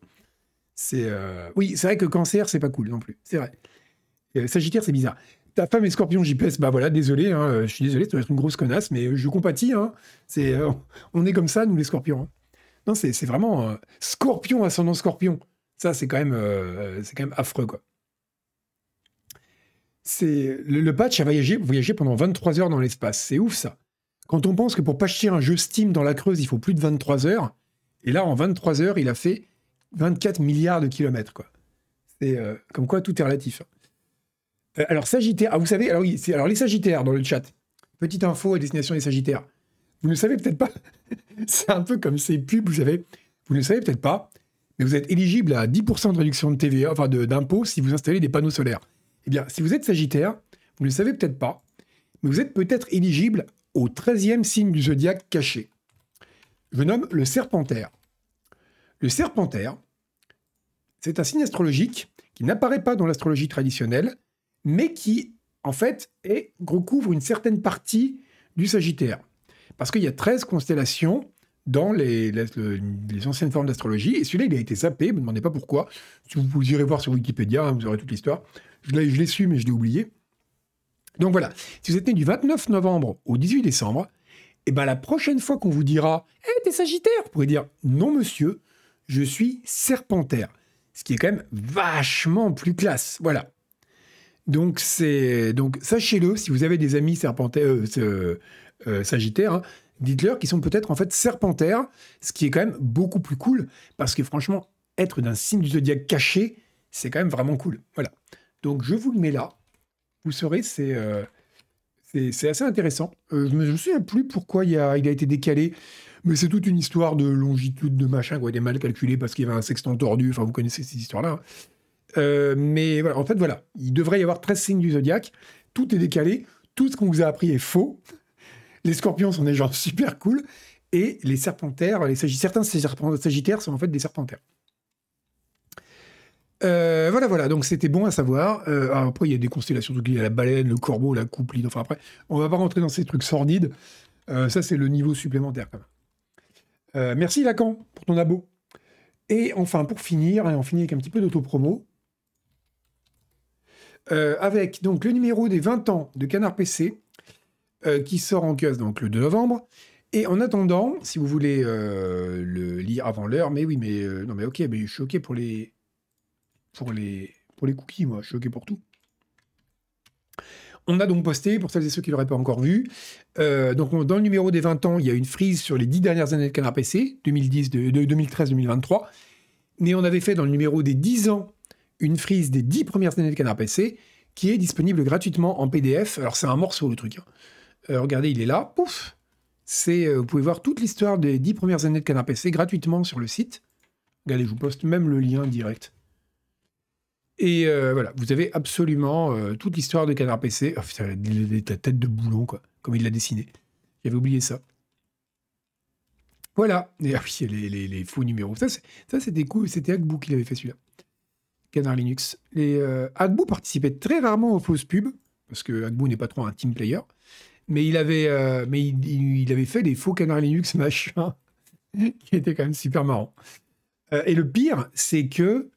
C'est euh, oui, c'est vrai que cancer, c'est pas cool non plus. C'est vrai. Euh, Sagittaire, c'est bizarre. Ta femme est scorpion JPS, bah voilà, désolé, hein, euh, je suis désolé, ça doit être une grosse connasse, mais je compatis. Hein, on est comme ça, nous les scorpions. Hein. Non, c'est, vraiment scorpion ascendant scorpion. Ça, c'est quand même, c'est affreux, quoi. C'est le, patch a voyagé, voyagé pendant 23 heures dans l'espace. C'est ouf, ça. Quand on pense que pour pas acheter un jeu Steam dans la Creuse, il faut plus de 23 heures, et là, en 23 heures, il a fait 24 milliards de kilomètres, quoi. C'est euh, comme quoi tout est relatif. Euh, alors, Sagittaire, ah, vous savez, alors, oui, les Sagittaires dans le chat, petite info à destination des Sagittaires. Vous ne savez peut-être pas, [LAUGHS] c'est un peu comme ces pubs, vous savez, vous ne savez peut-être pas, mais vous êtes éligible à 10% de réduction de TVA, enfin d'impôt, si vous installez des panneaux solaires. Eh bien, si vous êtes Sagittaire, vous ne le savez peut-être pas, mais vous êtes peut-être éligible au 13e signe du zodiaque caché. Je nomme le Serpentaire. Le Serpentaire, c'est un signe astrologique qui n'apparaît pas dans l'astrologie traditionnelle, mais qui, en fait, recouvre une certaine partie du Sagittaire. Parce qu'il y a 13 constellations dans les, anciennes formes d'astrologie, et celui-là, il a été zappé, ne me demandez pas pourquoi. Si vous, vous irez voir sur Wikipédia, hein, vous aurez toute l'histoire. Je l'ai su, mais je l'ai oublié. Donc voilà, si vous êtes né du 29 novembre au 18 décembre, eh ben la prochaine fois qu'on vous dira Hé, eh, t'es Sagittaire Vous pourrez dire Non, monsieur, je suis Serpentaire. Ce qui est quand même vachement plus classe. Voilà. Donc, c'est donc sachez-le, si vous avez des amis serpentaires, euh, euh, Sagittaires, hein, dites-leur qu'ils sont peut-être en fait Serpentaires, ce qui est quand même beaucoup plus cool, parce que franchement, être d'un signe du zodiaque caché, c'est quand même vraiment cool. Voilà. Donc, je vous le mets là. Vous saurez, c'est euh, c'est assez intéressant. Euh, je ne me souviens plus pourquoi il a, été décalé, mais c'est toute une histoire de longitude, de machin, quoi, des mal calculé parce qu'il y avait un sextant tordu. Enfin, vous connaissez ces histoires-là. Hein. Euh, mais voilà, en fait, voilà. Il devrait y avoir 13 signes du zodiaque. Tout est décalé. Tout ce qu'on vous a appris est faux. Les scorpions sont des gens [LAUGHS] super cool. Et les serpentaires, les certains sagittaires sont en fait des serpentaires. Euh, voilà, voilà, donc c'était bon à savoir. Euh, après, il y a des constellations, il y a la baleine, le corbeau, la coupe, enfin après, on va pas rentrer dans ces trucs sordides. Euh, ça, c'est le niveau supplémentaire quand même. merci Lacan pour ton abo. Et enfin, pour finir, on finit avec un petit peu d'autopromo. avec donc le numéro des 20 ans de Canard PC, qui sort en caisse donc le 2 novembre. Et en attendant, si vous voulez le lire avant l'heure, mais oui, mais non, mais ok, mais je suis ok pour les pour les, pour les cookies, moi, je suis OK pour tout. On a donc posté, pour celles et ceux qui ne l'auraient pas encore vu, euh, donc dans le numéro des 20 ans, il y a une frise sur les 10 dernières années de Canard PC, 2010, de, 2013-2023. Mais on avait fait dans le numéro des 10 ans une frise des 10 premières années de Canard PC, qui est disponible gratuitement en PDF. Alors c'est un morceau le truc. Hein. Euh, regardez, il est là. Pouf euh, Vous pouvez voir toute l'histoire des 10 premières années de Canard PC gratuitement sur le site. Regardez, je vous poste même le lien direct. Et euh, voilà, vous avez absolument euh, toute l'histoire de Canard PC. Oh, putain, la, tête de boulon, quoi, comme il l'a dessiné. J'avais oublié ça. Voilà. Et ah oui, les, faux numéros. Ça, c'était cool. C'était Agbo qui l'avait fait celui-là. Canard Linux. Les, euh, Agbo participait très rarement aux fausses pubs, parce que Agbo n'est pas trop un team player. Mais il avait, euh, fait des faux Canard Linux [LAUGHS] machin, qui étaient quand même super marrants. et le pire, c'est que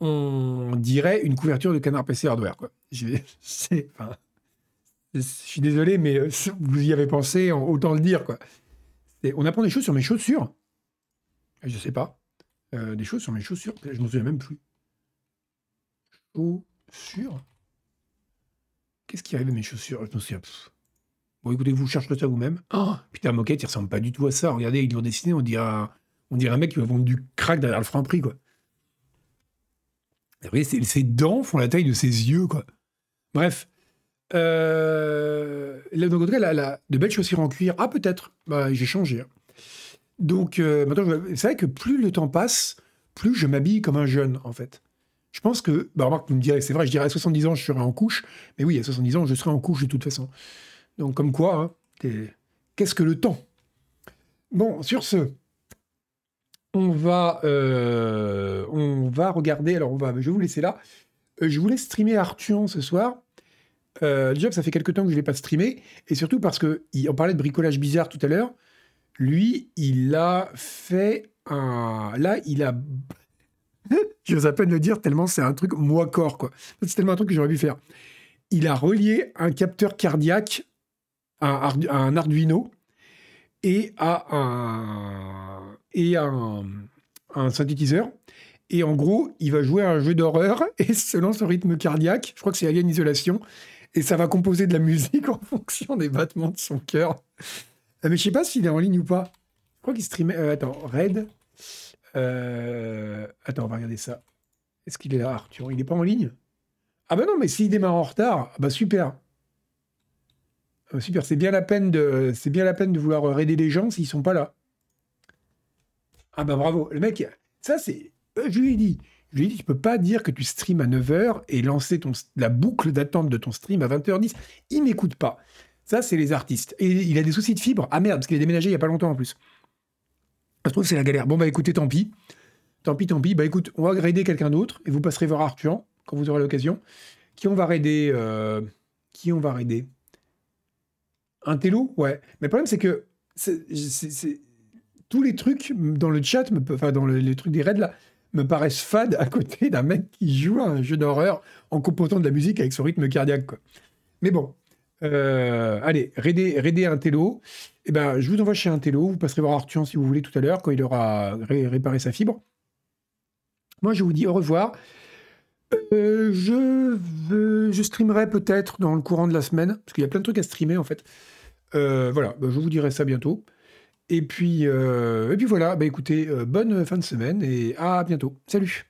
on dirait une couverture de canard PC hardware. Quoi. [LAUGHS] Je, suis désolé, mais euh, vous y avez pensé, autant le dire. Quoi. On apprend des choses sur mes chaussures. Je sais pas. Euh, des choses sur mes chaussures. Je m'en souviens même plus. Chaussures Qu'est-ce qui arrive à mes chaussures? Je me souviens. Bon, écoutez, vous cherchez ça vous-même. Oh, putain, moquette, il ressemble pas du tout à ça. Regardez, ils l'ont dessiné, on dirait, on dirait un mec qui va vendre du crack derrière le franc prix, quoi. Voyez, ses dents font la taille de ses yeux, quoi. Bref. Euh, donc, en tout cas, de belles chaussures en cuir. Ah, peut-être. Bah, j'ai changé. Hein. Donc, euh, maintenant, c'est vrai que plus le temps passe, plus je m'habille comme un jeune, en fait. Je pense que, bah, vous me c'est vrai, je dirais à 70 ans, je serai en couche. Mais oui, à 70 ans, je serai en couche de toute façon. Donc, comme quoi, hein, qu'est-ce que le temps? Bon, sur ce, on va, euh, on va regarder. Alors, on va, je vais vous laisser là. Euh, je voulais streamer Arthur ce soir. Euh, déjà, ça fait quelques temps que je ne l'ai pas streamé. Et surtout parce qu'on parlait de bricolage bizarre tout à l'heure. Lui, il a fait un. Là, il a. [LAUGHS] je à peine le dire tellement c'est un truc moi corps, quoi. C'est tellement un truc que j'aurais pu faire. Il a relié un capteur cardiaque à un Arduino et à un et un, synthétiseur. Et en gros, il va jouer à un jeu d'horreur [LAUGHS] et selon son rythme cardiaque, je crois que c'est Alien Isolation, et ça va composer de la musique [LAUGHS] en fonction des battements de son cœur. Euh, mais je sais pas s'il est en ligne ou pas. Je crois qu'il streamait. euh, attends, Red. Euh, Attends, on va regarder ça. Est-ce qu'il est là, Arthur? Il est pas en ligne? Ah bah non, mais s'il démarre en retard, ah bah super. Bah super, c'est bien la peine de, vouloir raider les gens s'ils sont pas là. Ah bah bravo, le mec, ça c'est, euh, je lui ai dit, je lui ai dit, tu peux pas dire que tu streams à 9h et lancer la boucle d'attente de ton stream à 20h10. Il m'écoute pas. Ça, c'est les artistes. Et il a des soucis de fibre. Ah merde, parce qu'il a déménagé il y a pas longtemps en plus. Je trouve c'est la galère. Bon bah écoutez, tant pis. Tant pis, tant pis. Bah écoute, on va raider quelqu'un d'autre et vous passerez voir Arthur quand vous aurez l'occasion. Qui on va raider euh, Qui on va raider? Un télo Ouais. Mais le problème, c'est que tous les trucs dans le chat, me- enfin dans le- les trucs des raids là, me paraissent fades à côté d'un mec qui joue à un jeu d'horreur en composant de la musique avec son rythme cardiaque. Mais bon, euh, allez, raider, raider un télo. Eh ben, je vous envoie chez un télo. Vous passerez voir Arthur si vous voulez tout à l'heure quand il aura ré- réparé sa fibre. Moi, je vous dis au revoir. Euh, je, je streamerai peut-être dans le courant de la semaine, parce qu'il y a plein de trucs à streamer en fait. Euh, voilà, bah, je vous dirai ça bientôt. Et puis, euh, et puis voilà, bah, écoutez, bonne fin de semaine et à bientôt. Salut